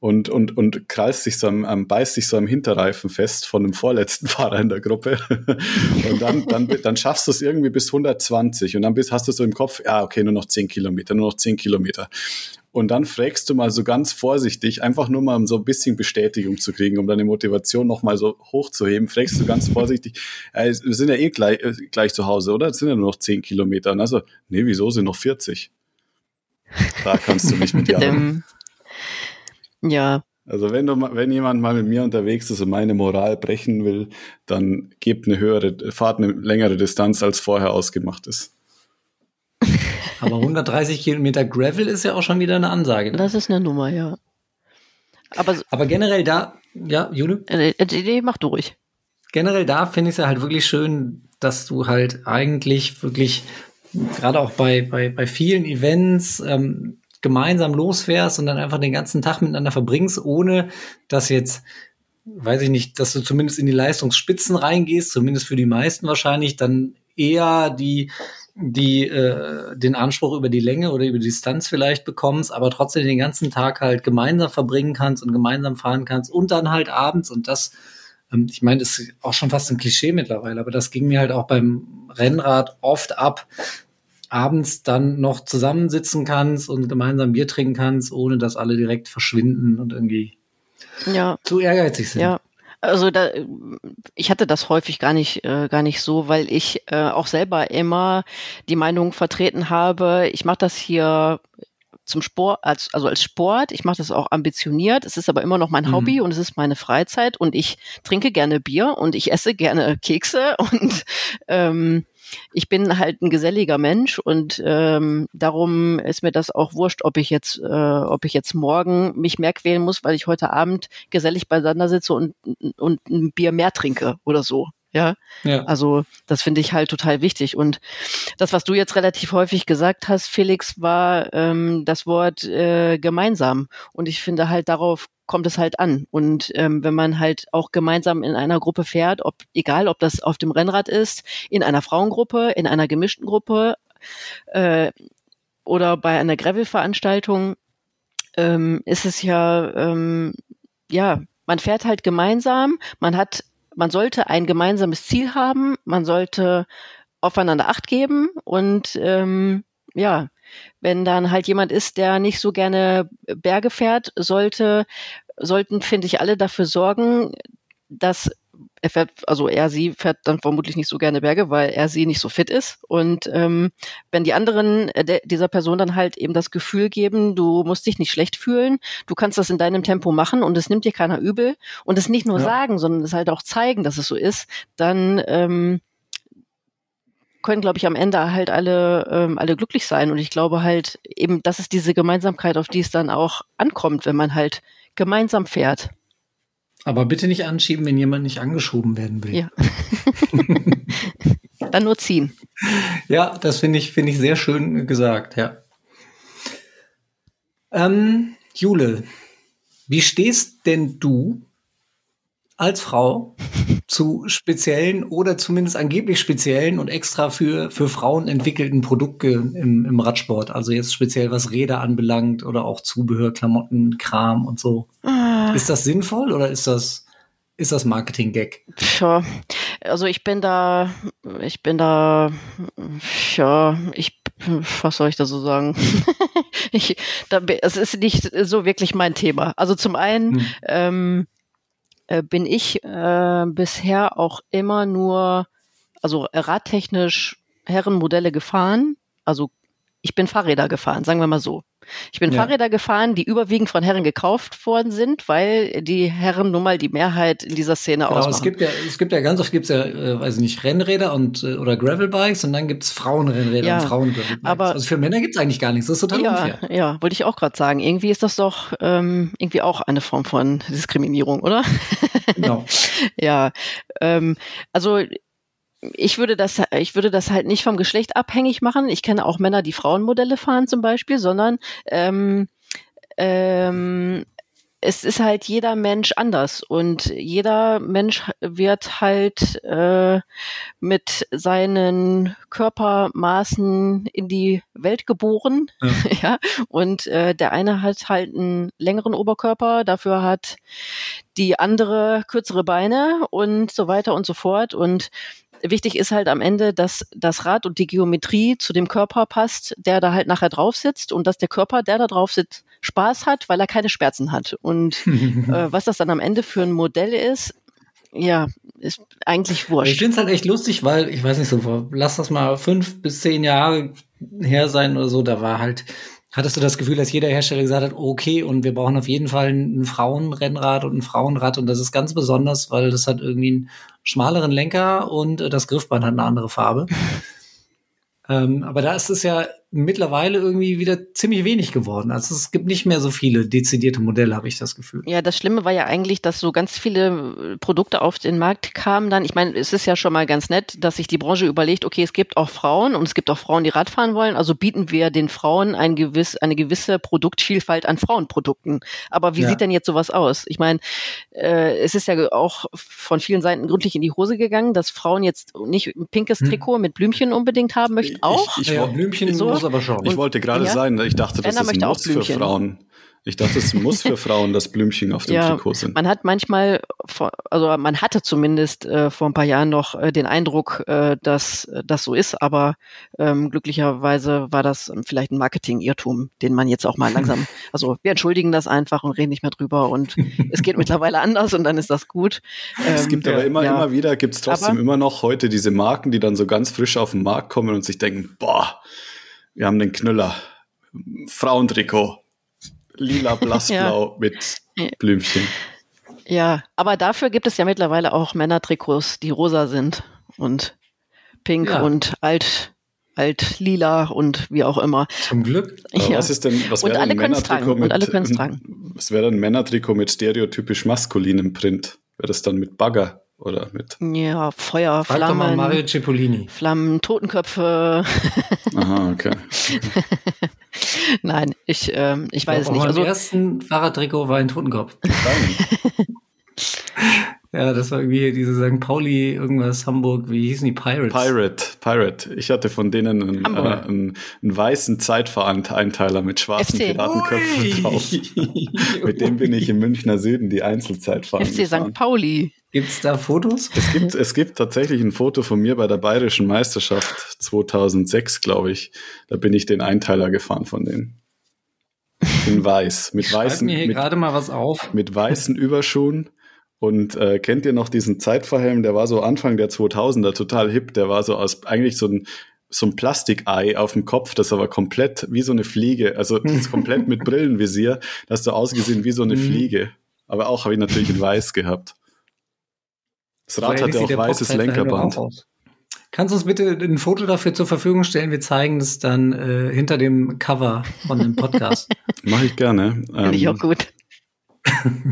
und, und, und krallst sich so am, am, beißt sich so am Hinterreifen fest von dem vorletzten Fahrer in der Gruppe. und dann, dann, dann schaffst du es irgendwie bis 120 und dann bist, hast du so im Kopf, ja, okay, nur noch 10 Kilometer, nur noch 10 Kilometer. Und dann fragst du mal so ganz vorsichtig, einfach nur mal um so ein bisschen Bestätigung zu kriegen, um deine Motivation nochmal so hochzuheben, fragst du ganz vorsichtig, äh, wir sind ja eh gleich, äh, gleich zu Hause, oder? Es sind ja nur noch 10 Kilometer. Und also, nee, wieso sind noch 40? Da kannst du nicht mit jagen.
Ja.
Also wenn du, wenn jemand mal mit mir unterwegs ist und meine Moral brechen will, dann gebt eine höhere, fahrt eine längere Distanz als vorher ausgemacht ist.
Aber 130 Kilometer Gravel ist ja auch schon wieder eine Ansage.
Ne? Das ist eine Nummer, ja.
Aber, Aber generell da, ja, Jule?
Äh, äh, mach durch.
Generell da finde ich es ja halt wirklich schön, dass du halt eigentlich wirklich, gerade auch bei, bei, bei vielen Events, ähm, gemeinsam losfährst und dann einfach den ganzen Tag miteinander verbringst, ohne dass jetzt, weiß ich nicht, dass du zumindest in die Leistungsspitzen reingehst, zumindest für die meisten wahrscheinlich, dann eher die die äh, den Anspruch über die Länge oder über die Distanz vielleicht bekommst, aber trotzdem den ganzen Tag halt gemeinsam verbringen kannst und gemeinsam fahren kannst und dann halt abends und das, ähm, ich meine, ist auch schon fast ein Klischee mittlerweile, aber das ging mir halt auch beim Rennrad oft ab, abends dann noch zusammensitzen kannst und gemeinsam Bier trinken kannst, ohne dass alle direkt verschwinden und irgendwie
ja.
zu ehrgeizig sind.
Ja. Also da, ich hatte das häufig gar nicht, äh, gar nicht so, weil ich äh, auch selber immer die Meinung vertreten habe, ich mache das hier zum Sport, als, also als Sport. Ich mache das auch ambitioniert. Es ist aber immer noch mein mhm. Hobby und es ist meine Freizeit und ich trinke gerne Bier und ich esse gerne Kekse und ähm, ich bin halt ein geselliger Mensch und ähm, darum ist mir das auch wurscht, ob ich jetzt, äh, ob ich jetzt morgen mich mehr quälen muss, weil ich heute Abend gesellig beiseinander sitze und, und ein Bier mehr trinke oder so. Ja? ja. Also das finde ich halt total wichtig. Und das, was du jetzt relativ häufig gesagt hast, Felix, war ähm, das Wort äh, gemeinsam. Und ich finde halt, darauf kommt es halt an. Und ähm, wenn man halt auch gemeinsam in einer Gruppe fährt, ob egal ob das auf dem Rennrad ist, in einer Frauengruppe, in einer gemischten Gruppe äh, oder bei einer Gravel-Veranstaltung, ähm, ist es ja, ähm, ja, man fährt halt gemeinsam, man hat man sollte ein gemeinsames Ziel haben, man sollte aufeinander Acht geben und ähm, ja, wenn dann halt jemand ist, der nicht so gerne Berge fährt, sollte, sollten, finde ich, alle dafür sorgen, dass er fährt, also er, sie fährt dann vermutlich nicht so gerne Berge, weil er, sie nicht so fit ist. Und ähm, wenn die anderen äh, dieser Person dann halt eben das Gefühl geben, du musst dich nicht schlecht fühlen, du kannst das in deinem Tempo machen und es nimmt dir keiner übel und es nicht nur ja. sagen, sondern es halt auch zeigen, dass es so ist, dann ähm, können, glaube ich, am Ende halt alle, ähm, alle glücklich sein. Und ich glaube halt eben, das ist diese Gemeinsamkeit, auf die es dann auch ankommt, wenn man halt gemeinsam fährt.
Aber bitte nicht anschieben, wenn jemand nicht angeschoben werden will.
Ja. Dann nur ziehen.
Ja, das finde ich, finde ich sehr schön gesagt, ja. Ähm, Jule, wie stehst denn du als Frau zu speziellen oder zumindest angeblich speziellen und extra für, für Frauen entwickelten Produkten im, im Radsport. Also jetzt speziell was Räder anbelangt oder auch Zubehör, Klamotten, Kram und so. Ah. Ist das sinnvoll oder ist das, ist das Marketing-Gag?
Ja, also ich bin da, ich bin da, ja, ich, was soll ich da so sagen? ich, da, es ist nicht so wirklich mein Thema. Also zum einen, hm. ähm, äh, bin ich äh, bisher auch immer nur, also radtechnisch Herrenmodelle gefahren, also ich bin Fahrräder gefahren, sagen wir mal so. Ich bin ja. Fahrräder gefahren, die überwiegend von Herren gekauft worden sind, weil die Herren nun mal die Mehrheit in dieser Szene genau, ausmachen.
Es gibt ja, es gibt ja ganz oft gibt's ja, äh, weiß ich nicht, Rennräder und äh, oder Gravelbikes und dann gibt's Frauenrennräder ja, und Frauengravelbikes. Aber also für Männer gibt's eigentlich gar nichts. Das ist total
ja,
unfair.
Ja, wollte ich auch gerade sagen. Irgendwie ist das doch ähm, irgendwie auch eine Form von Diskriminierung, oder? Genau. ja, ähm, also ich würde das, ich würde das halt nicht vom Geschlecht abhängig machen. Ich kenne auch Männer, die Frauenmodelle fahren zum Beispiel, sondern ähm, ähm, es ist halt jeder Mensch anders und jeder Mensch wird halt äh, mit seinen Körpermaßen in die Welt geboren, ja. ja? Und äh, der eine hat halt einen längeren Oberkörper, dafür hat die andere kürzere Beine und so weiter und so fort und wichtig ist halt am Ende, dass das Rad und die Geometrie zu dem Körper passt, der da halt nachher drauf sitzt und dass der Körper, der da drauf sitzt, Spaß hat, weil er keine Schmerzen hat. Und äh, was das dann am Ende für ein Modell ist, ja, ist eigentlich wurscht.
Ich finde es halt echt lustig, weil, ich weiß nicht so, lass das mal fünf bis zehn Jahre her sein oder so, da war halt Hattest du das Gefühl, dass jeder Hersteller gesagt hat, okay, und wir brauchen auf jeden Fall ein Frauenrennrad und ein Frauenrad und das ist ganz besonders, weil das hat irgendwie einen schmaleren Lenker und äh, das Griffband hat eine andere Farbe. ähm, aber da ist es ja mittlerweile irgendwie wieder ziemlich wenig geworden. Also es gibt nicht mehr so viele dezidierte Modelle, habe ich das Gefühl.
Ja, das Schlimme war ja eigentlich, dass so ganz viele äh, Produkte auf den Markt kamen dann. Ich meine, es ist ja schon mal ganz nett, dass sich die Branche überlegt, okay, es gibt auch Frauen und es gibt auch Frauen, die Radfahren wollen, also bieten wir den Frauen ein gewiss, eine gewisse Produktvielfalt an Frauenprodukten. Aber wie ja. sieht denn jetzt sowas aus? Ich meine, äh, es ist ja auch von vielen Seiten gründlich in die Hose gegangen, dass Frauen jetzt nicht ein pinkes hm. Trikot hm. mit Blümchen unbedingt haben möchten. Auch?
Ich, ich, ja, Blümchen so. Muss aber schon. Ich wollte gerade ja? sagen, ich dachte, das Anna ist ein Muss für Frauen. Ich dachte, es muss für Frauen, dass Blümchen auf dem ja, Trikot sind.
Man hat manchmal, also man hatte zumindest äh, vor ein paar Jahren noch äh, den Eindruck, äh, dass das so ist, aber ähm, glücklicherweise war das vielleicht ein Marketing-Irrtum, den man jetzt auch mal langsam, also wir entschuldigen das einfach und reden nicht mehr drüber und es geht mittlerweile anders und dann ist das gut.
Ähm, es gibt aber immer, ja. immer wieder, gibt es trotzdem aber, immer noch heute diese Marken, die dann so ganz frisch auf den Markt kommen und sich denken, boah, wir haben den Knüller. Frauentrikot. Lila, blassblau ja. mit Blümchen.
Ja, aber dafür gibt es ja mittlerweile auch Männertrikots, die rosa sind und pink ja. und alt alt lila und wie auch immer.
Zum Glück.
Ja. Was ist denn, was
und alle
können
es tragen. Mit, und alle können es tragen.
Was wäre denn ein Männertrikot mit stereotypisch maskulinem Print? Wäre das dann mit Bagger? Oder mit?
Ja, Feuer, Frag Flammen.
Mario Cipollini.
Flammen, Totenköpfe.
Aha, okay.
Nein, ich, ähm, ich weiß es nicht.
Also, ersten Fahrradtrikot war ein Totenkopf. ja, das war irgendwie diese St. Pauli, irgendwas, Hamburg, wie hießen die? Pirates.
Pirate, Pirate. Ich hatte von denen einen, äh, einen, einen weißen Zeitvereinteiler mit schwarzen FC. Piratenköpfen drauf. mit dem bin ich im Münchner Süden die Einzelzeit fahren.
FC St. Pauli.
Gibt es da Fotos?
Es gibt, es gibt tatsächlich ein Foto von mir bei der Bayerischen Meisterschaft 2006, glaube ich. Da bin ich den Einteiler gefahren von denen. In weiß. Mit
ich
weißen,
mir hier
mit,
gerade mal was auf.
mit weißen Überschuhen. Und äh, kennt ihr noch diesen Zeitverhelm? Der war so Anfang der 2000er total hip. Der war so aus eigentlich so ein so ein Plastikei auf dem Kopf, das aber komplett wie so eine Fliege, also das ist komplett mit Brillenvisier, das du ausgesehen wie so eine
Mhm.
Fliege. Aber auch habe ich natürlich in weiß gehabt. Das Rad hatte
ähnlich
auch weißes Lenkerband.
auch. Kannst du uns bitte ein Foto dafür zur Verfügung stellen? Wir zeigen das dann äh, hinter dem Cover von dem Podcast.
Mache ich gerne.
Finde ich
Ähm,
auch gut.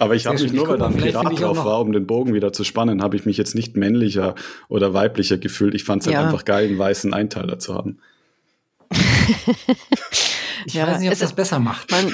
Aber ich habe mich nur, weil da ein Pirat drauf war, um den Bogen wieder zu spannen, habe ich mich jetzt nicht männlicher oder weiblicher gefühlt. Ich fand es halt
Ja.
einfach geil, einen weißen Einteiler zu haben.
Ich
Ja,
weiß nicht, ob
es
das besser macht.
Man,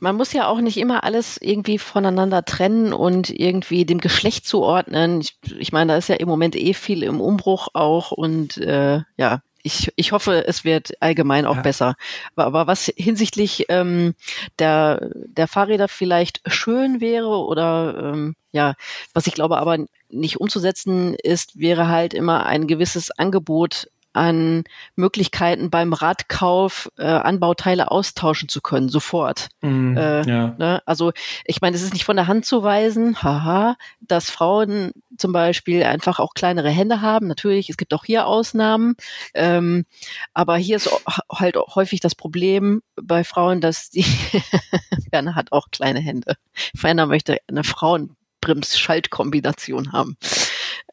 man muss ja auch nicht immer alles irgendwie voneinander trennen und irgendwie dem Geschlecht zuordnen. Ich, ich meine, da ist ja im Moment eh viel im Umbruch auch und äh, ja, ich, ich hoffe, es wird allgemein auch
Ja.
besser. Aber, aber was hinsichtlich ähm, der, der Fahrräder vielleicht schön wäre oder ähm, ja, was ich glaube aber nicht umzusetzen ist, wäre halt immer ein gewisses Angebot an Möglichkeiten beim Radkauf äh, Anbauteile austauschen zu können, sofort.
Mhm,
äh,
ja.
Ne? Also ich meine, es ist nicht von der Hand zu weisen, haha, dass Frauen zum Beispiel einfach auch kleinere Hände haben. Natürlich, es gibt auch hier Ausnahmen, ähm, aber hier ist halt auch häufig das Problem bei Frauen, dass die Werner hat auch kleine Hände. Werner möchte eine Frauenbrems-Schaltkombination haben.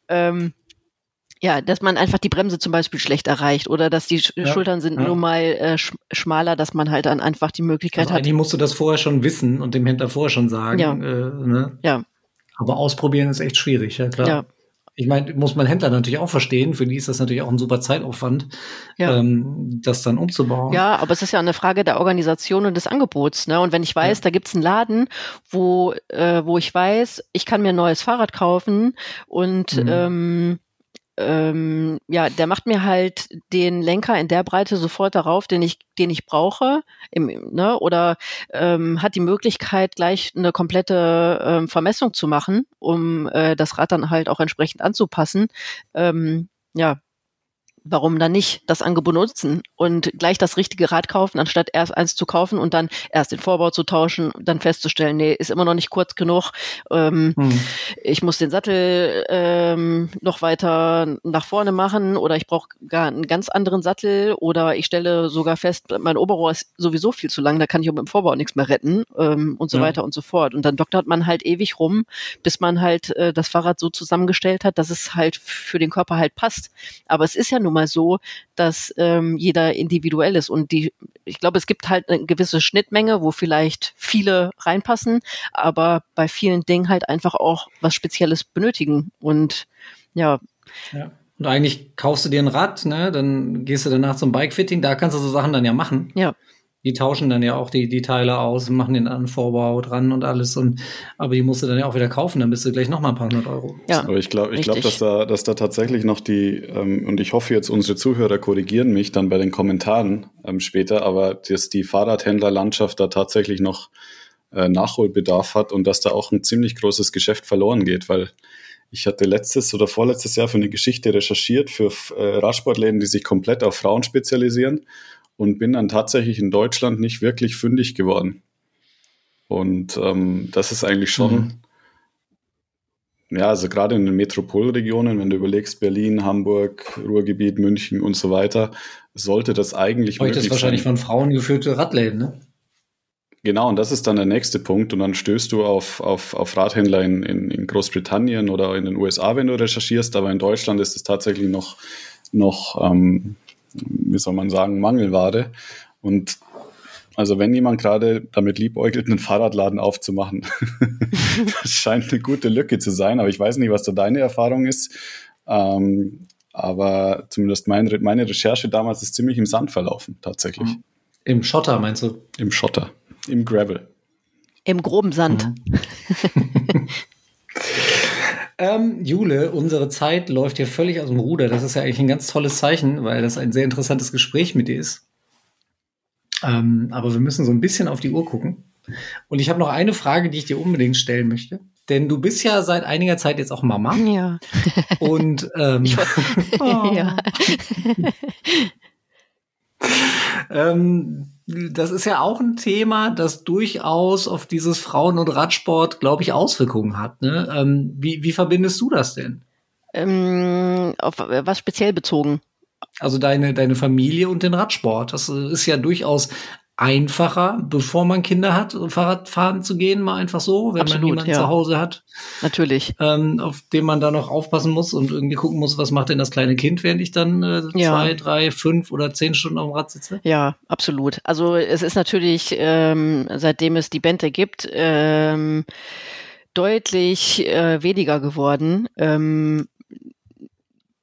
Ähm, ja, dass man einfach die Bremse zum Beispiel schlecht erreicht oder dass die Sch
Ja,
Schultern sind
ja.
nur mal äh, sch schmaler, dass man halt dann einfach die Möglichkeit
Also
hat,
eigentlich musst du das vorher schon wissen und dem Händler vorher schon sagen.
Ja.
Äh, ne?
Ja.
Aber ausprobieren ist echt schwierig, ja klar.
Ja.
Ich meine, muss man Händler natürlich auch verstehen. Für die ist das natürlich auch ein super Zeitaufwand,
Ja.
ähm, das dann umzubauen.
Ja, aber es ist ja eine Frage der Organisation und des Angebots. Ne? Und wenn ich weiß,
Ja.
da gibt's einen Laden, wo, äh, wo ich weiß, ich kann mir ein neues Fahrrad kaufen und
Mhm.
ähm, ähm, ja, der macht mir halt den Lenker in der Breite sofort darauf, den ich, den ich brauche, im, ne, oder ähm, hat die Möglichkeit, gleich eine komplette ähm, Vermessung zu machen, um äh, das Rad dann halt auch entsprechend anzupassen. Ähm, ja, warum dann nicht das Angebot nutzen und gleich das richtige Rad kaufen, anstatt erst eins zu kaufen und dann erst den Vorbau zu tauschen, dann festzustellen, nee, ist immer noch nicht kurz genug. Ähm,
Hm.
ich muss den Sattel ähm, noch weiter nach vorne machen oder ich brauche gar einen ganz anderen Sattel oder ich stelle sogar fest, mein Oberrohr ist sowieso viel zu lang, da kann ich auch mit dem Vorbau nichts mehr retten ähm, und so
Ja.
weiter und so fort. Und dann doktert man halt ewig rum, bis man halt äh, das Fahrrad so zusammengestellt hat, dass es halt für den Körper halt passt. Aber es ist ja nun mal so, dass ähm, jeder individuell ist und die, ich glaube, es gibt halt eine gewisse Schnittmenge, wo vielleicht viele reinpassen, aber bei vielen Dingen halt einfach auch was Spezielles benötigen. Und ja,
Ja. Und eigentlich kaufst du dir ein Rad, ne? Dann gehst du danach zum Bikefitting, da kannst du so Sachen dann ja machen.
Ja.
Die tauschen dann ja auch die, die Teile aus, machen den anderen Vorbau dran und alles. Und aber die musst du dann ja auch wieder kaufen, dann bist du gleich noch mal ein paar hundert Euro.
Ja.
Aber ich glaube, ich glaube, dass da, dass da tatsächlich noch die, ähm, und ich hoffe jetzt, unsere Zuhörer korrigieren mich dann bei den Kommentaren ähm, später, aber dass die Fahrradhändlerlandschaft da tatsächlich noch äh, Nachholbedarf hat und dass da auch ein ziemlich großes Geschäft verloren geht, weil ich hatte letztes oder vorletztes Jahr für eine Geschichte recherchiert für äh, Radsportläden, die sich komplett auf Frauen spezialisieren und bin dann tatsächlich in Deutschland nicht wirklich fündig geworden. Und ähm, das ist eigentlich schon,
Mhm.
ja, also gerade in den Metropolregionen, wenn du überlegst, Berlin, Hamburg, Ruhrgebiet, München und so weiter, sollte das eigentlich
Heute ist wahrscheinlich
sein.
von Frauen geführte Radläden, ne?
Genau, und das ist dann der nächste Punkt. Und dann stößt du auf, auf, auf Radhändler in, in, in Großbritannien oder in den USA, wenn du recherchierst. Aber in Deutschland ist es tatsächlich noch, noch ähm, wie soll man sagen, Mangelware. Und also wenn jemand gerade damit liebäugelt, einen Fahrradladen aufzumachen, das scheint eine gute Lücke zu sein. Aber ich weiß nicht, was da deine Erfahrung ist. Ähm, aber zumindest mein, meine Recherche damals ist ziemlich im Sand verlaufen, tatsächlich.
Mhm. Im Schotter, meinst du?
Im Schotter, im Gravel.
im groben Sand.
Ähm, Jule, unsere Zeit läuft hier völlig aus dem Ruder. Das ist ja eigentlich ein ganz tolles Zeichen, weil das ein sehr interessantes Gespräch mit dir ist. Ähm, aber wir müssen so ein bisschen auf die Uhr gucken. Und ich habe noch eine Frage, die ich dir unbedingt stellen möchte. Denn du bist ja seit einiger Zeit jetzt auch Mama.
Ja.
Und ähm,
oh. ja.
ähm, das ist ja auch ein Thema, das durchaus auf dieses Frauen- und Radsport, glaube ich, Auswirkungen hat. Ne? Ähm, wie, wie verbindest du das denn?
Ähm, auf was speziell bezogen?
Also deine, deine Familie und den Radsport. Das ist ja durchaus einfacher, bevor man Kinder hat, Fahrradfahren zu gehen, mal einfach so, wenn
Absolut,
man jemanden
ja.
zu Hause hat.
Natürlich.
Ähm, auf dem man da noch aufpassen muss und irgendwie gucken muss, was macht denn das kleine Kind, während ich dann äh,
Ja.
zwei, drei, fünf oder zehn Stunden auf dem Rad sitze.
Ja, absolut. Also es ist natürlich, ähm, seitdem es die Bente gibt, ähm, deutlich äh, weniger geworden. Ähm,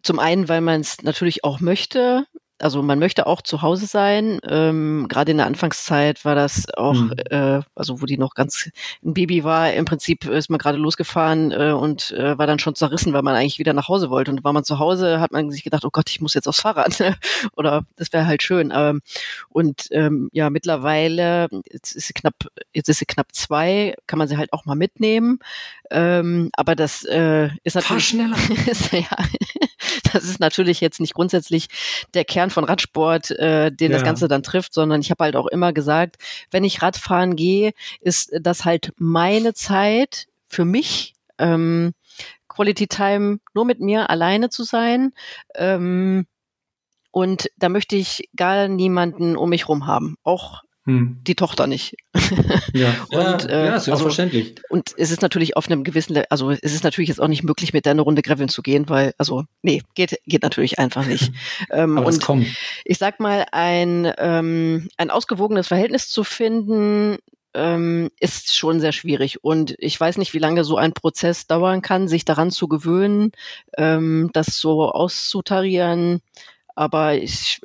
zum einen, weil man es natürlich auch möchte. Also man möchte auch zu Hause sein. Ähm, Gerade in der Anfangszeit war das auch,
Mhm.
äh, also wo die noch ganz ein Baby war, im Prinzip ist man gerade losgefahren äh, und äh, war dann schon zerrissen, weil man eigentlich wieder nach Hause wollte. Und war man zu Hause, hat man sich gedacht, oh Gott, ich muss jetzt aufs Fahrrad. Oder das wäre halt schön. Ähm, und ähm, ja, mittlerweile, jetzt ist sie knapp, jetzt ist sie knapp zwei, kann man sie halt auch mal mitnehmen. Ähm, aber das äh, ist
Fahr
natürlich
schneller.
ist, ja, das ist natürlich jetzt nicht grundsätzlich der Kern von Radsport, äh, den das
Ja.
Ganze dann trifft, sondern ich habe halt auch immer gesagt, wenn ich Radfahren gehe, ist das halt meine Zeit für mich, ähm, Quality Time nur mit mir alleine zu sein. Ähm, und da möchte ich gar niemanden um mich rum haben. Auch
Hm.
die Tochter nicht.
Ja,
Und,
ja,
äh,
ja ist ja
also-
verständlich.
Und es ist natürlich auf einem gewissen, Le also es ist natürlich jetzt auch nicht möglich, mit der eine Runde Graveln zu gehen, weil, also, nee, geht, geht natürlich einfach nicht. ähm,
Aber es
und
kommt.
ich sag mal, ein, ähm, ein ausgewogenes Verhältnis zu finden, ähm, ist schon sehr schwierig. Und ich weiß nicht, wie lange so ein Prozess dauern kann, sich daran zu gewöhnen, ähm, das so auszutarieren. Aber ich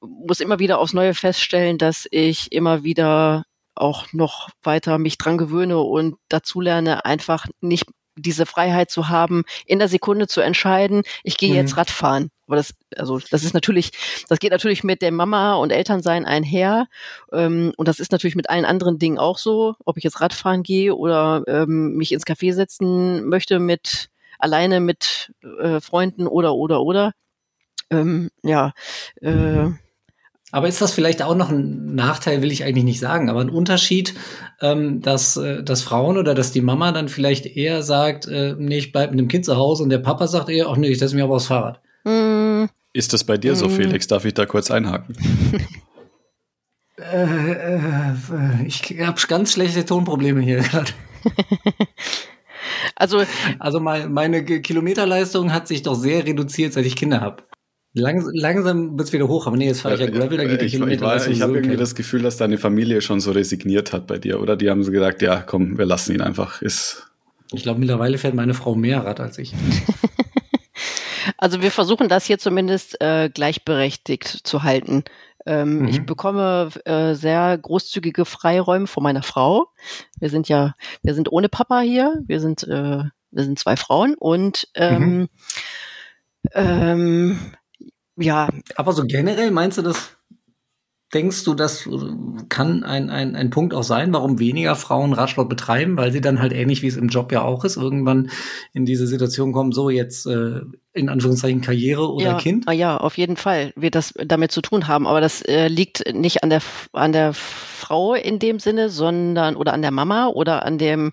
muss immer wieder aufs Neue feststellen, dass ich immer wieder auch noch weiter mich dran gewöhne und dazu lerne, einfach nicht diese Freiheit zu haben, in der Sekunde zu entscheiden, ich gehe
Mhm.
jetzt Radfahren. Aber das, also das ist natürlich, das geht natürlich mit dem Mama und Elternsein einher. Ähm, und das ist natürlich mit allen anderen Dingen auch so, ob ich jetzt Radfahren gehe oder ähm, mich ins Café setzen möchte mit alleine mit äh, Freunden oder oder oder. Ähm, ja, äh,
Aber ist das vielleicht auch noch ein Nachteil, will ich eigentlich nicht sagen, aber ein Unterschied, ähm, dass, äh, dass Frauen oder dass die Mama dann vielleicht eher sagt, äh, nee, ich bleib mit dem Kind zu Hause und der Papa sagt eher, ach nee, ich setze mich aber aufs Fahrrad.
mh,
Ist das bei dir so,
Mm.
Felix? Darf ich da kurz einhaken?
Äh, äh, ich habe ganz schlechte Tonprobleme hier gerade.
also
Also mein, meine Kilometerleistung hat sich doch sehr reduziert, seit ich Kinder habe. Lang, langsam wird's wieder hoch, aber nee, jetzt fahre ich ja Gravel, da geht die
ich, ich, war-
Kilometerleistung
ich habe irgendwie das Gefühl, dass deine Familie schon so resigniert hat bei dir, oder? Die haben so gesagt, ja, komm, wir lassen ihn einfach. Ist
Ich glaube, mittlerweile fährt meine Frau mehr Rad als ich.
Also wir versuchen das hier zumindest äh, gleichberechtigt zu halten. Ähm,
Mhm.
Ich bekomme äh, sehr großzügige Freiräume von meiner Frau. Wir sind ja, wir sind ohne Papa hier. Wir sind, äh, wir sind zwei Frauen und ähm, ähm, ja,
Aber so generell meinst du das, denkst du, das kann ein, ein, ein Punkt auch sein, warum weniger Frauen Radsport betreiben, weil sie dann halt ähnlich wie es im Job ja auch ist, irgendwann in diese Situation kommen, so jetzt äh, in Anführungszeichen Karriere oder
ja,
Kind?
Ja, auf jeden Fall wird das damit zu tun haben. Aber das äh, liegt nicht an der an der Frau in dem Sinne, sondern oder an der Mama oder an dem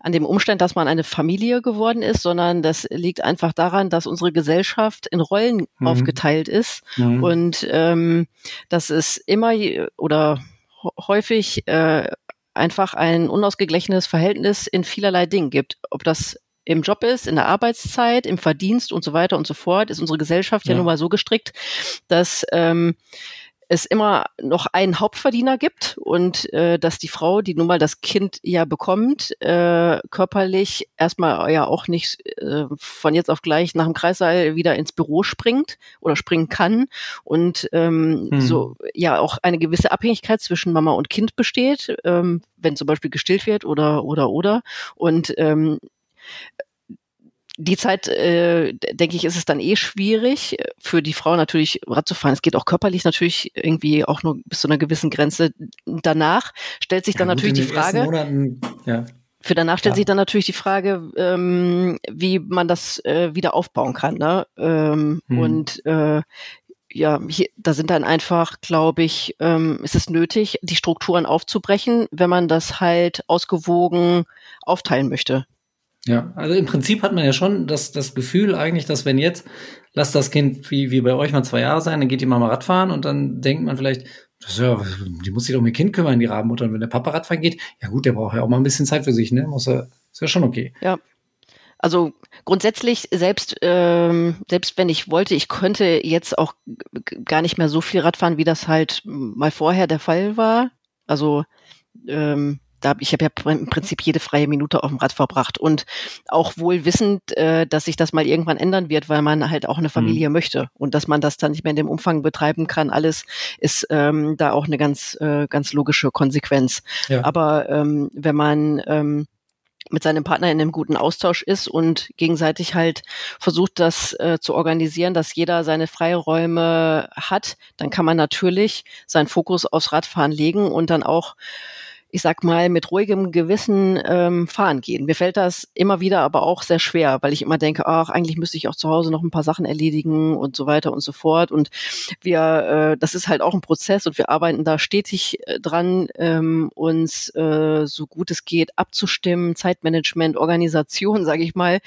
an dem Umstand, dass man eine Familie geworden ist, sondern das liegt einfach daran, dass unsere Gesellschaft in Rollen
Mhm.
aufgeteilt ist
Mhm.
und ähm, dass es immer oder häufig äh, einfach ein unausgeglichenes Verhältnis in vielerlei Dingen gibt. Ob das im Job ist, in der Arbeitszeit, im Verdienst und so weiter und so fort, ist unsere Gesellschaft ja,
Ja.
nun mal so gestrickt, dass ähm, es immer noch einen Hauptverdiener gibt und äh, dass die Frau, die nun mal das Kind ja bekommt, äh, körperlich erstmal ja auch nicht äh, von jetzt auf gleich nach dem Kreissaal wieder ins Büro springt oder springen kann und ähm,
Hm.
so ja auch eine gewisse Abhängigkeit zwischen Mama und Kind besteht, ähm, wenn zum Beispiel gestillt wird oder oder oder und ähm, die Zeit, äh, denke ich, ist es dann eh schwierig für die Frau natürlich Rad zu fahren. Es geht auch körperlich natürlich irgendwie auch nur bis zu einer gewissen Grenze. Danach stellt sich dann
Ja,
natürlich die Frage,
Monaten, ja.
Für danach stellt ja. sich dann natürlich die Frage, ähm, wie man das äh, wieder aufbauen kann. Ne? Ähm, hm. Und äh, ja, hier, da sind dann einfach, glaube ich, ähm, ist es nötig, die Strukturen aufzubrechen, wenn man das halt ausgewogen aufteilen möchte.
Ja, also im Prinzip hat man ja schon das, das Gefühl eigentlich, dass wenn jetzt, lasst das Kind wie, wie bei euch mal zwei Jahre sein, dann geht die Mama Radfahren und dann denkt man vielleicht, das ja, die muss sich doch um ihr Kind kümmern, die Rabenmutter. Und wenn der Papa Radfahren geht, ja gut, der braucht ja auch mal ein bisschen Zeit für sich, ne? Muss er, ist ja schon okay.
Ja. Also grundsätzlich, selbst, ähm, selbst wenn ich wollte, ich könnte jetzt auch gar nicht mehr so viel Radfahren, wie das halt mal vorher der Fall war. Also ähm, da, ich habe ja im Prinzip jede freie Minute auf dem Rad verbracht und auch wohl wissend, äh, dass sich das mal irgendwann ändern wird, weil man halt auch eine Familie mhm. möchte und dass man das dann nicht mehr in dem Umfang betreiben kann. Alles ist ähm, da auch eine ganz, äh, ganz logische Konsequenz. Ja. Aber ähm, wenn man ähm, mit seinem Partner in einem guten Austausch ist und gegenseitig halt versucht, das äh, zu organisieren, dass jeder seine Freiräume hat, dann kann man natürlich seinen Fokus aufs Radfahren legen und dann auch ich sag mal, mit ruhigem Gewissen ähm, fahren gehen. Mir fällt das immer wieder aber auch sehr schwer, weil ich immer denke, ach, eigentlich müsste ich auch zu Hause noch ein paar Sachen erledigen und so weiter und so fort. Und wir, äh, das ist halt auch ein Prozess und wir arbeiten da stetig äh, dran, ähm, uns äh, so gut es geht abzustimmen, Zeitmanagement, Organisation, sage ich mal,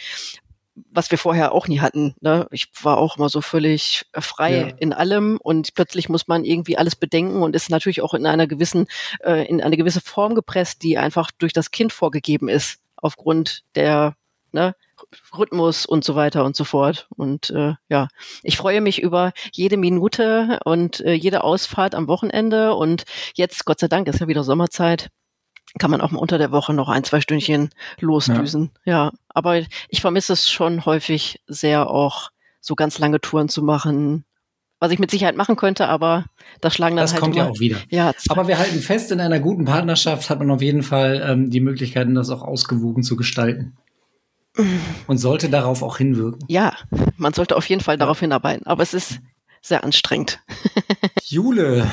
was wir vorher auch nie hatten. Ne? Ich war auch immer so völlig frei ja. in allem und plötzlich muss man irgendwie alles bedenken und ist natürlich auch in einer gewissen, äh, in eine gewisse Form gepresst, die einfach durch das Kind vorgegeben ist, aufgrund der ne, Rhythmus und so weiter und so fort. Und äh, ja, ich freue mich über jede Minute und äh, jede Ausfahrt am Wochenende. Und jetzt, Gott sei Dank, ist ja wieder Sommerzeit kann man auch mal unter der Woche noch ein, zwei Stündchen losdüsen. Ja, ja. aber ich vermisse es schon häufig sehr auch so ganz lange Touren zu machen. Was ich mit Sicherheit machen könnte, aber das schlagen dann
das
halt
kommt
immer,
ja auch wieder. Ja, aber wir halten fest, in einer guten Partnerschaft hat man auf jeden Fall ähm, die Möglichkeiten, das auch ausgewogen zu gestalten. Und sollte darauf auch hinwirken.
Ja, man sollte auf jeden Fall darauf hinarbeiten, aber es ist sehr anstrengend.
Jule,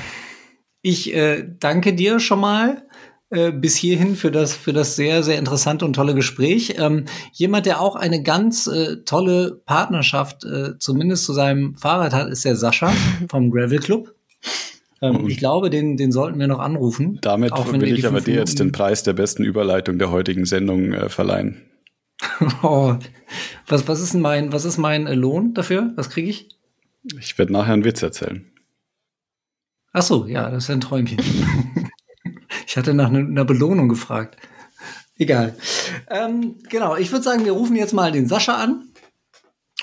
ich äh, danke dir schon mal äh, bis hierhin für das, für das sehr, sehr interessante und tolle Gespräch. Ähm, jemand, der auch eine ganz äh, tolle Partnerschaft, äh, zumindest zu seinem Fahrrad hat, ist der Sascha vom Gravel Club. Ähm, ich glaube, den, den sollten wir noch anrufen.
Damit will ich aber dir jetzt den Preis der besten Überleitung der heutigen Sendung äh, verleihen.
oh, was, was ist denn mein, was ist mein äh, Lohn dafür? Was kriege ich?
Ich werde nachher einen Witz erzählen.
Ach so, ja, das ist ein Träumchen. Ich hatte nach einer Belohnung gefragt. Egal. Ähm, genau, ich würde sagen, wir rufen jetzt mal den Sascha an.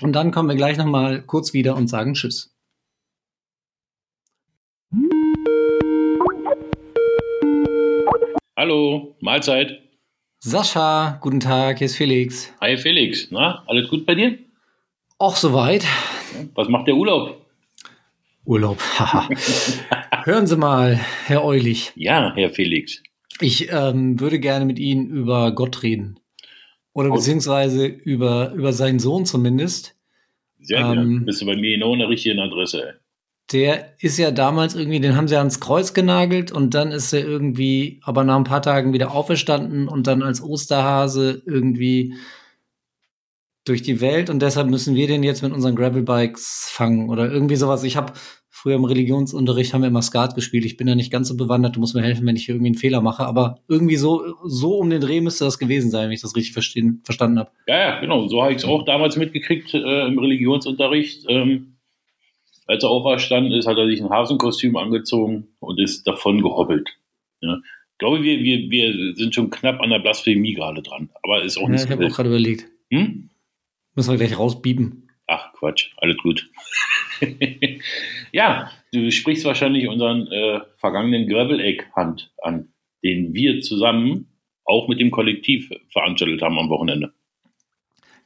Und dann kommen wir gleich noch mal kurz wieder und sagen Tschüss.
Hallo, Mahlzeit.
Sascha, guten Tag, hier ist Felix.
Hi Felix, na, alles gut bei dir?
Auch soweit.
Was macht der Urlaub?
Urlaub. Hören Sie mal, Herr Eulich.
Ja, Herr Felix.
Ich ähm, würde gerne mit Ihnen über Gott reden. Oder oh. beziehungsweise über, über seinen Sohn zumindest.
Sehr gerne. Ähm, Bist du bei mir genau an der richtigen Adresse.
Der ist ja damals irgendwie, den haben sie ans Kreuz genagelt und dann ist er irgendwie, aber nach ein paar Tagen wieder auferstanden und dann als Osterhase irgendwie durch die Welt und deshalb müssen wir den jetzt mit unseren Gravelbikes fangen oder irgendwie sowas. Ich habe Früher im Religionsunterricht haben wir immer Skat gespielt. Ich bin ja nicht ganz so bewandert. Du musst mir helfen, wenn ich hier irgendwie einen Fehler mache. Aber irgendwie so, so um den Dreh müsste das gewesen sein, wenn ich das richtig verstehen, verstanden habe.
Ja, ja, genau. So habe ich es auch damals mitgekriegt äh, im Religionsunterricht. Ähm, als er auferstanden ist, hat er sich ein Hasenkostüm angezogen und ist davon gehoppelt. Ja. Ich glaube, wir, wir, wir sind schon knapp an der Blasphemie gerade dran. Aber ist auch ja,
nicht Ich habe auch gerade überlegt. Hm? Müssen wir gleich rausbieben.
Ach, Quatsch. Alles gut. ja, du sprichst wahrscheinlich unseren äh, vergangenen Gravel-Egg-Hunt an, den wir zusammen auch mit dem Kollektiv veranstaltet haben am Wochenende.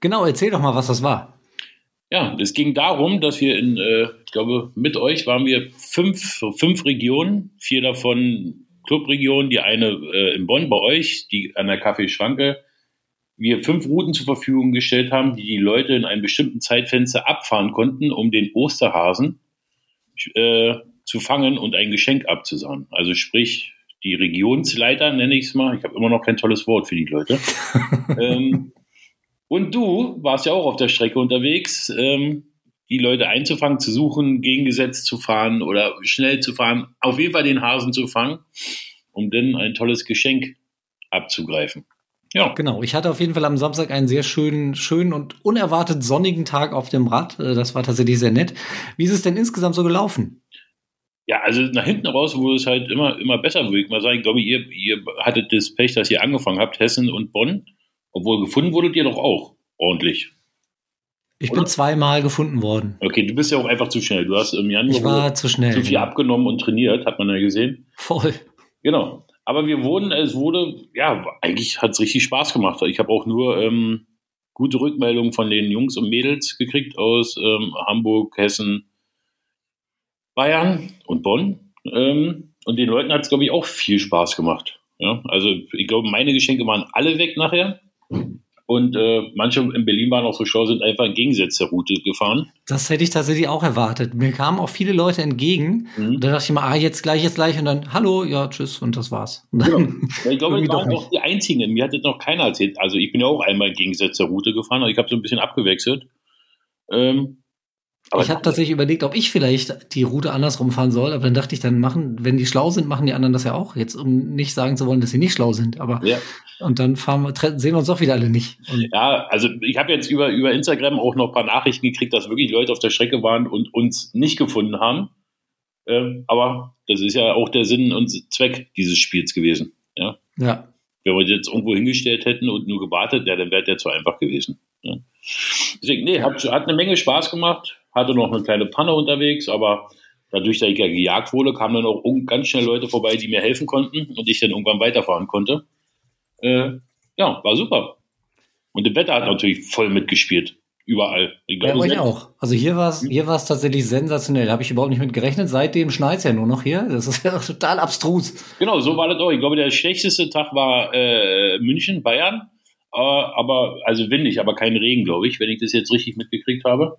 Genau, erzähl doch mal, was das war.
Ja, es ging darum, dass wir in, äh, ich glaube, mit euch waren wir fünf, fünf Regionen, vier davon Clubregionen, die eine äh, in Bonn bei euch, die an der Kaffeeschranke, wir fünf Routen zur Verfügung gestellt haben, die die Leute in einem bestimmten Zeitfenster abfahren konnten, um den Osterhasen äh, zu fangen und ein Geschenk abzusahen. Also sprich, die Regionsleiter, nenne ich es mal. Ich habe immer noch kein tolles Wort für die Leute. ähm, und du warst ja auch auf der Strecke unterwegs, ähm, die Leute einzufangen, zu suchen, gegengesetzt zu fahren oder schnell zu fahren, auf jeden Fall den Hasen zu fangen, um dann ein tolles Geschenk abzugreifen.
Ja. Genau. Ich hatte auf jeden Fall am Samstag einen sehr schönen, schönen und unerwartet sonnigen Tag auf dem Rad. Äh, das war tatsächlich sehr nett. Wie ist es denn insgesamt so gelaufen?
Ja, also nach hinten raus wurde es halt immer, immer besser, würde ich mal sagen. Ich glaube, ihr, ihr hattet das Pech, dass ihr angefangen habt, Hessen und Bonn. Obwohl gefunden wurdet ihr doch auch ordentlich.
Ich Oder? bin zweimal gefunden worden.
Okay, du bist ja auch einfach zu schnell. Du hast im Januar
ich war zu, schnell,
zu viel ja. abgenommen und trainiert, hat man ja gesehen.
Voll.
Genau. Aber wir wurden, es wurde, ja, eigentlich hat es richtig Spaß gemacht. Ich habe auch nur ähm, gute Rückmeldungen von den Jungs und Mädels gekriegt aus ähm, Hamburg, Hessen, Bayern und Bonn. Ähm, und den Leuten hat es, glaube ich, auch viel Spaß gemacht. Ja, also ich glaube, meine Geschenke waren alle weg nachher. Und äh, manche in Berlin waren auch so schlau, sind einfach Gegensatz der Route gefahren.
Das hätte ich tatsächlich auch erwartet. Mir kamen auch viele Leute entgegen. Mhm. Und da dachte ich mal, ah, jetzt gleich, jetzt gleich. Und dann, hallo, ja, tschüss. Und das war's.
Ja. ich glaube, wir waren auch die Einzigen. Mir hat jetzt noch keiner erzählt. Also ich bin ja auch einmal Gegensatz der Route gefahren. Also ich habe so ein bisschen abgewechselt. Ähm,
aber ich habe tatsächlich überlegt, ob ich vielleicht die Route andersrum fahren soll, aber dann dachte ich, dann machen, wenn die schlau sind, machen die anderen das ja auch. Jetzt, um nicht sagen zu wollen, dass sie nicht schlau sind, aber ja. und dann fahren wir, sehen wir uns doch wieder alle nicht. Und
ja, also ich habe jetzt über, über Instagram auch noch ein paar Nachrichten gekriegt, dass wirklich Leute auf der Strecke waren und uns nicht gefunden haben. Ähm, aber das ist ja auch der Sinn und Zweck dieses Spiels gewesen. Ja.
ja.
Wenn wir uns jetzt irgendwo hingestellt hätten und nur gewartet, ja, dann wäre der zu einfach gewesen. Ja. Deswegen, nee, hat, hat eine Menge Spaß gemacht hatte noch eine kleine Panne unterwegs, aber dadurch, dass ich ja gejagt wurde, kamen dann auch ganz schnell Leute vorbei, die mir helfen konnten und ich dann irgendwann weiterfahren konnte. Äh, ja, war super. Und das Wetter hat natürlich voll mitgespielt. Überall.
Glaube, ja, ich auch. Also hier war es hier war's tatsächlich sensationell. Habe ich überhaupt nicht mit gerechnet. Seitdem schneit es ja nur noch hier. Das ist ja total abstrus.
Genau, so war das auch. Ich glaube, der schlechteste Tag war äh, München, Bayern. Äh, aber, also windig, aber kein Regen, glaube ich, wenn ich das jetzt richtig mitgekriegt habe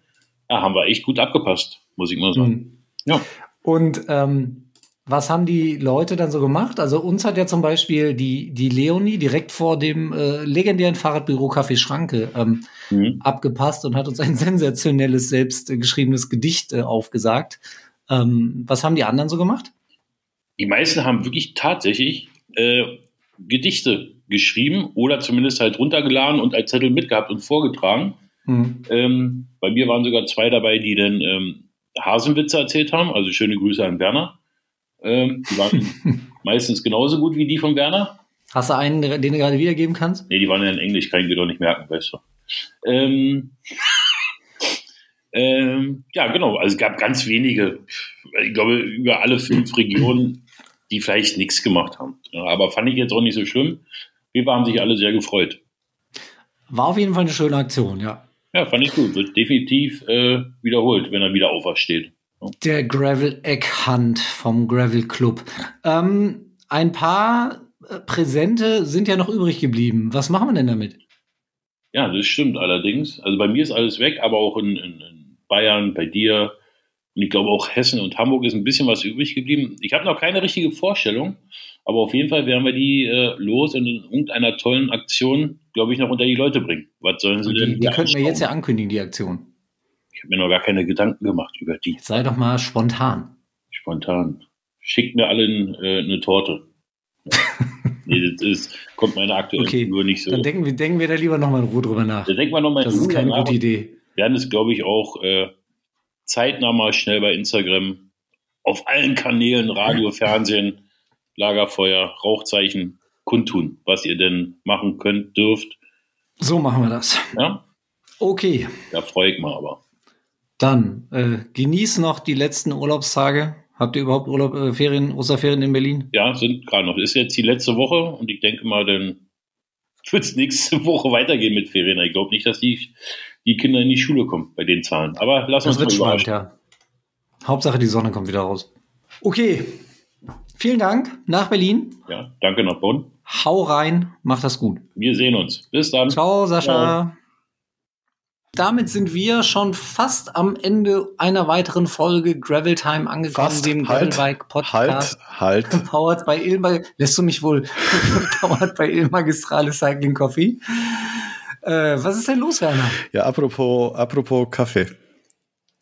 ja, haben wir echt gut abgepasst, muss ich mal sagen. Mhm.
Ja. Und ähm, was haben die Leute dann so gemacht? Also uns hat ja zum Beispiel die, die Leonie direkt vor dem äh, legendären Fahrradbüro Café Schranke ähm, mhm. abgepasst und hat uns ein sensationelles, selbst äh, geschriebenes Gedicht äh, aufgesagt. Ähm, was haben die anderen so gemacht?
Die meisten haben wirklich tatsächlich äh, Gedichte geschrieben oder zumindest halt runtergeladen und als Zettel mitgehabt und vorgetragen. Mhm. Ähm, bei mir waren sogar zwei dabei, die dann ähm, Hasenwitze erzählt haben. Also schöne Grüße an Werner. Ähm, die waren meistens genauso gut wie die von Werner.
Hast du einen, den du gerade wiedergeben kannst?
Nee, die waren ja in Englisch, kann ich dir doch nicht merken, weißt du. Ähm, ähm, ja, genau. Also es gab ganz wenige, ich glaube, über alle fünf Regionen, die vielleicht nichts gemacht haben. Ja, aber fand ich jetzt auch nicht so schlimm. Wir haben sich alle sehr gefreut.
War auf jeden Fall eine schöne Aktion, ja.
Ja, fand ich gut. Wird definitiv äh, wiederholt, wenn er wieder aufersteht.
Der Gravel Egg Hunt vom Gravel Club. Ähm, ein paar äh, Präsente sind ja noch übrig geblieben. Was machen wir denn damit?
Ja, das stimmt allerdings. Also bei mir ist alles weg, aber auch in, in Bayern, bei dir und ich glaube auch Hessen und Hamburg ist ein bisschen was übrig geblieben. Ich habe noch keine richtige Vorstellung, aber auf jeden Fall werden wir die äh, los und in irgendeiner tollen Aktion glaube ich, noch unter die Leute bringen. Was sollen sie denn?
Die, die könnten wir jetzt ja ankündigen, die Aktion.
Ich habe mir noch gar keine Gedanken gemacht über die.
Sei doch mal spontan.
Spontan. Schickt mir allen äh, eine Torte. nee, das ist, kommt meine aktuelle okay, nur nicht so.
Dann denken wir, denken wir da lieber nochmal in Ruhe drüber nach.
Da denken wir nochmal
Das ist keine gute Idee.
Wir werden es, glaube ich, auch äh, zeitnah mal schnell bei Instagram auf allen Kanälen, Radio, Fernsehen, Lagerfeuer, Rauchzeichen kundtun, was ihr denn machen könnt, dürft.
So machen wir das.
Ja?
Okay.
Da freue ich mal aber.
Dann äh, genieß noch die letzten Urlaubstage. Habt ihr überhaupt Urlaub, äh, Ferien, Osterferien in Berlin?
Ja, sind gerade noch. Ist jetzt die letzte Woche und ich denke mal, dann wird es nächste Woche weitergehen mit Ferien. Ich glaube nicht, dass die, die Kinder in die Schule kommen bei den Zahlen. Aber lass uns
das wird mal spannend, ja. Hauptsache die Sonne kommt wieder raus. Okay. Vielen Dank nach Berlin.
Ja, danke nach Bonn.
Hau rein, mach das gut.
Wir sehen uns. Bis dann.
Ciao, Sascha. Ciao. damit sind wir schon fast am Ende einer weiteren Folge Gravel Time angekommen,
Fast.
dem
Halt.
Gravelbike Podcast.
Halt, halt.
Powered bei Ilma, lässt du mich wohl, powered bei Il Magistrale Cycling Coffee. Äh, was ist denn los, Werner?
Ja, apropos, apropos Kaffee.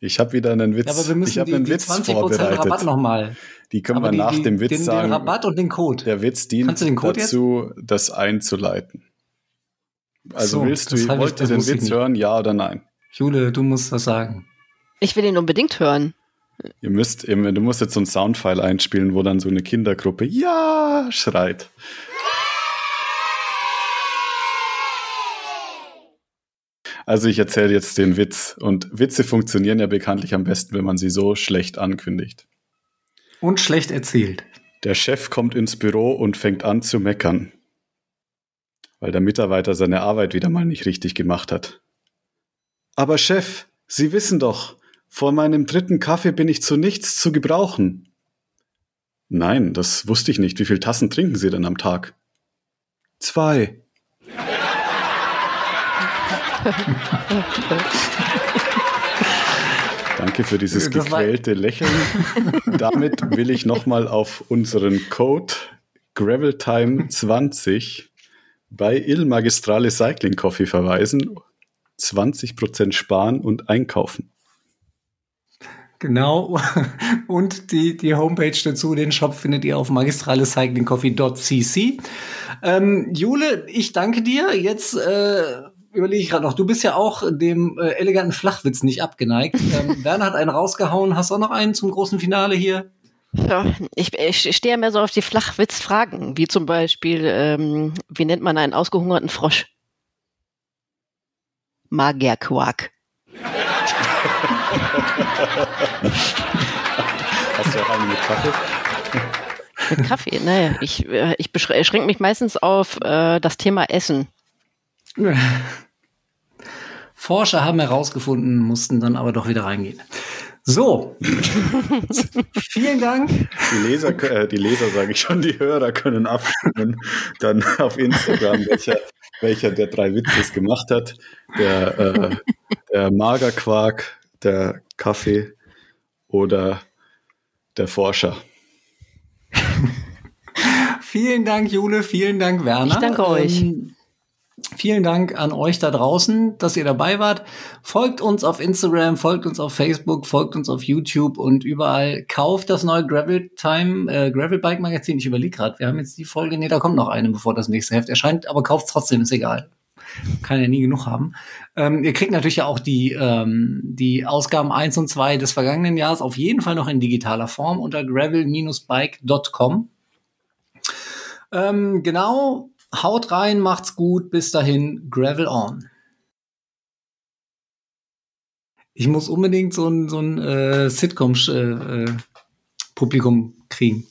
Ich habe wieder einen Witz.
Ja, aber wir
ich
müssen
habe
die,
einen
die
Witz
20%
vorbereitet.
Rabatt nochmal.
Die können
Aber
wir
die-
nach
die-
dem Witz
den,
sagen.
Den Rabatt und den Code.
Der Witz dient
Kannst du den Code
dazu, das einzuleiten. Also
So,
willst du,
das ich-
wollt ihr
das
den
ich
Witz hören, ja oder nein?
Jule, du musst was sagen.
Ich will ihn unbedingt hören.
Ihr müsst, ihr, du musst jetzt so einen Soundfile einspielen, wo dann so eine Kindergruppe Ja schreit. Also ich erzähle jetzt den Witz. Und Witze funktionieren ja bekanntlich am besten, wenn man sie so schlecht ankündigt.
Und schlecht erzählt.
Der Chef kommt ins Büro und fängt an zu meckern, weil der Mitarbeiter seine Arbeit wieder mal nicht richtig gemacht hat. Aber Chef, Sie wissen doch, vor meinem dritten Kaffee bin ich zu nichts zu gebrauchen. Nein, das wusste ich nicht. Wie viele Tassen trinken Sie denn am Tag? Zwei. Danke für dieses
Das
gequälte Lächeln. Damit will ich nochmal auf unseren Code GravelTime20 bei Il Magistrale Cycling Coffee verweisen. 20% sparen und einkaufen.
Genau. Und die, die Homepage dazu, den Shop findet ihr auf magistralecyclingcoffee.cc. Ähm, Jule, ich danke dir. Jetzt äh, überlege ich gerade noch, du bist ja auch dem äh, eleganten Flachwitz nicht abgeneigt. Ähm, Werner hat einen rausgehauen. Hast du auch noch einen zum großen Finale hier?
Ja, ich, ich stehe mehr so auf die Flachwitzfragen, wie zum Beispiel, ähm, wie nennt man einen ausgehungerten Frosch? Magierquark.
Hast du auch einen mit Kaffee?
Mit Kaffee, naja, ich, äh, ich beschränke mich meistens auf äh, das Thema Essen.
Forscher haben herausgefunden, mussten dann aber doch wieder reingehen. So. Vielen Dank.
Die Leser, äh, die Leser sage ich schon, die Hörer können abstimmen dann auf Instagram, welcher, welcher der drei Witze es gemacht hat. Der, äh, der Magerquark, der Kaffee oder der Forscher.
Vielen Dank, Jule. Vielen Dank, Werner.
Ich danke euch.
Ähm, vielen Dank an euch da draußen, dass ihr dabei wart. Folgt uns auf Instagram, folgt uns auf Facebook, folgt uns auf YouTube und überall. Kauft das neue Gravel Time, äh, Gravel Bike Magazin. Ich überlege gerade, wir haben jetzt die Folge, nee, da kommt noch eine, bevor das nächste Heft erscheint, aber kauft trotzdem, ist egal. Kann ja nie genug haben. Ähm, ihr kriegt natürlich auch die, ähm, die Ausgaben 1 und 2 des vergangenen Jahres auf jeden Fall noch in digitaler Form unter gravel-bike.com. Ähm, genau, haut rein, macht's gut, bis dahin, Gravel on. Ich muss unbedingt so ein, so ein äh, Sitcom-Publikum kriegen.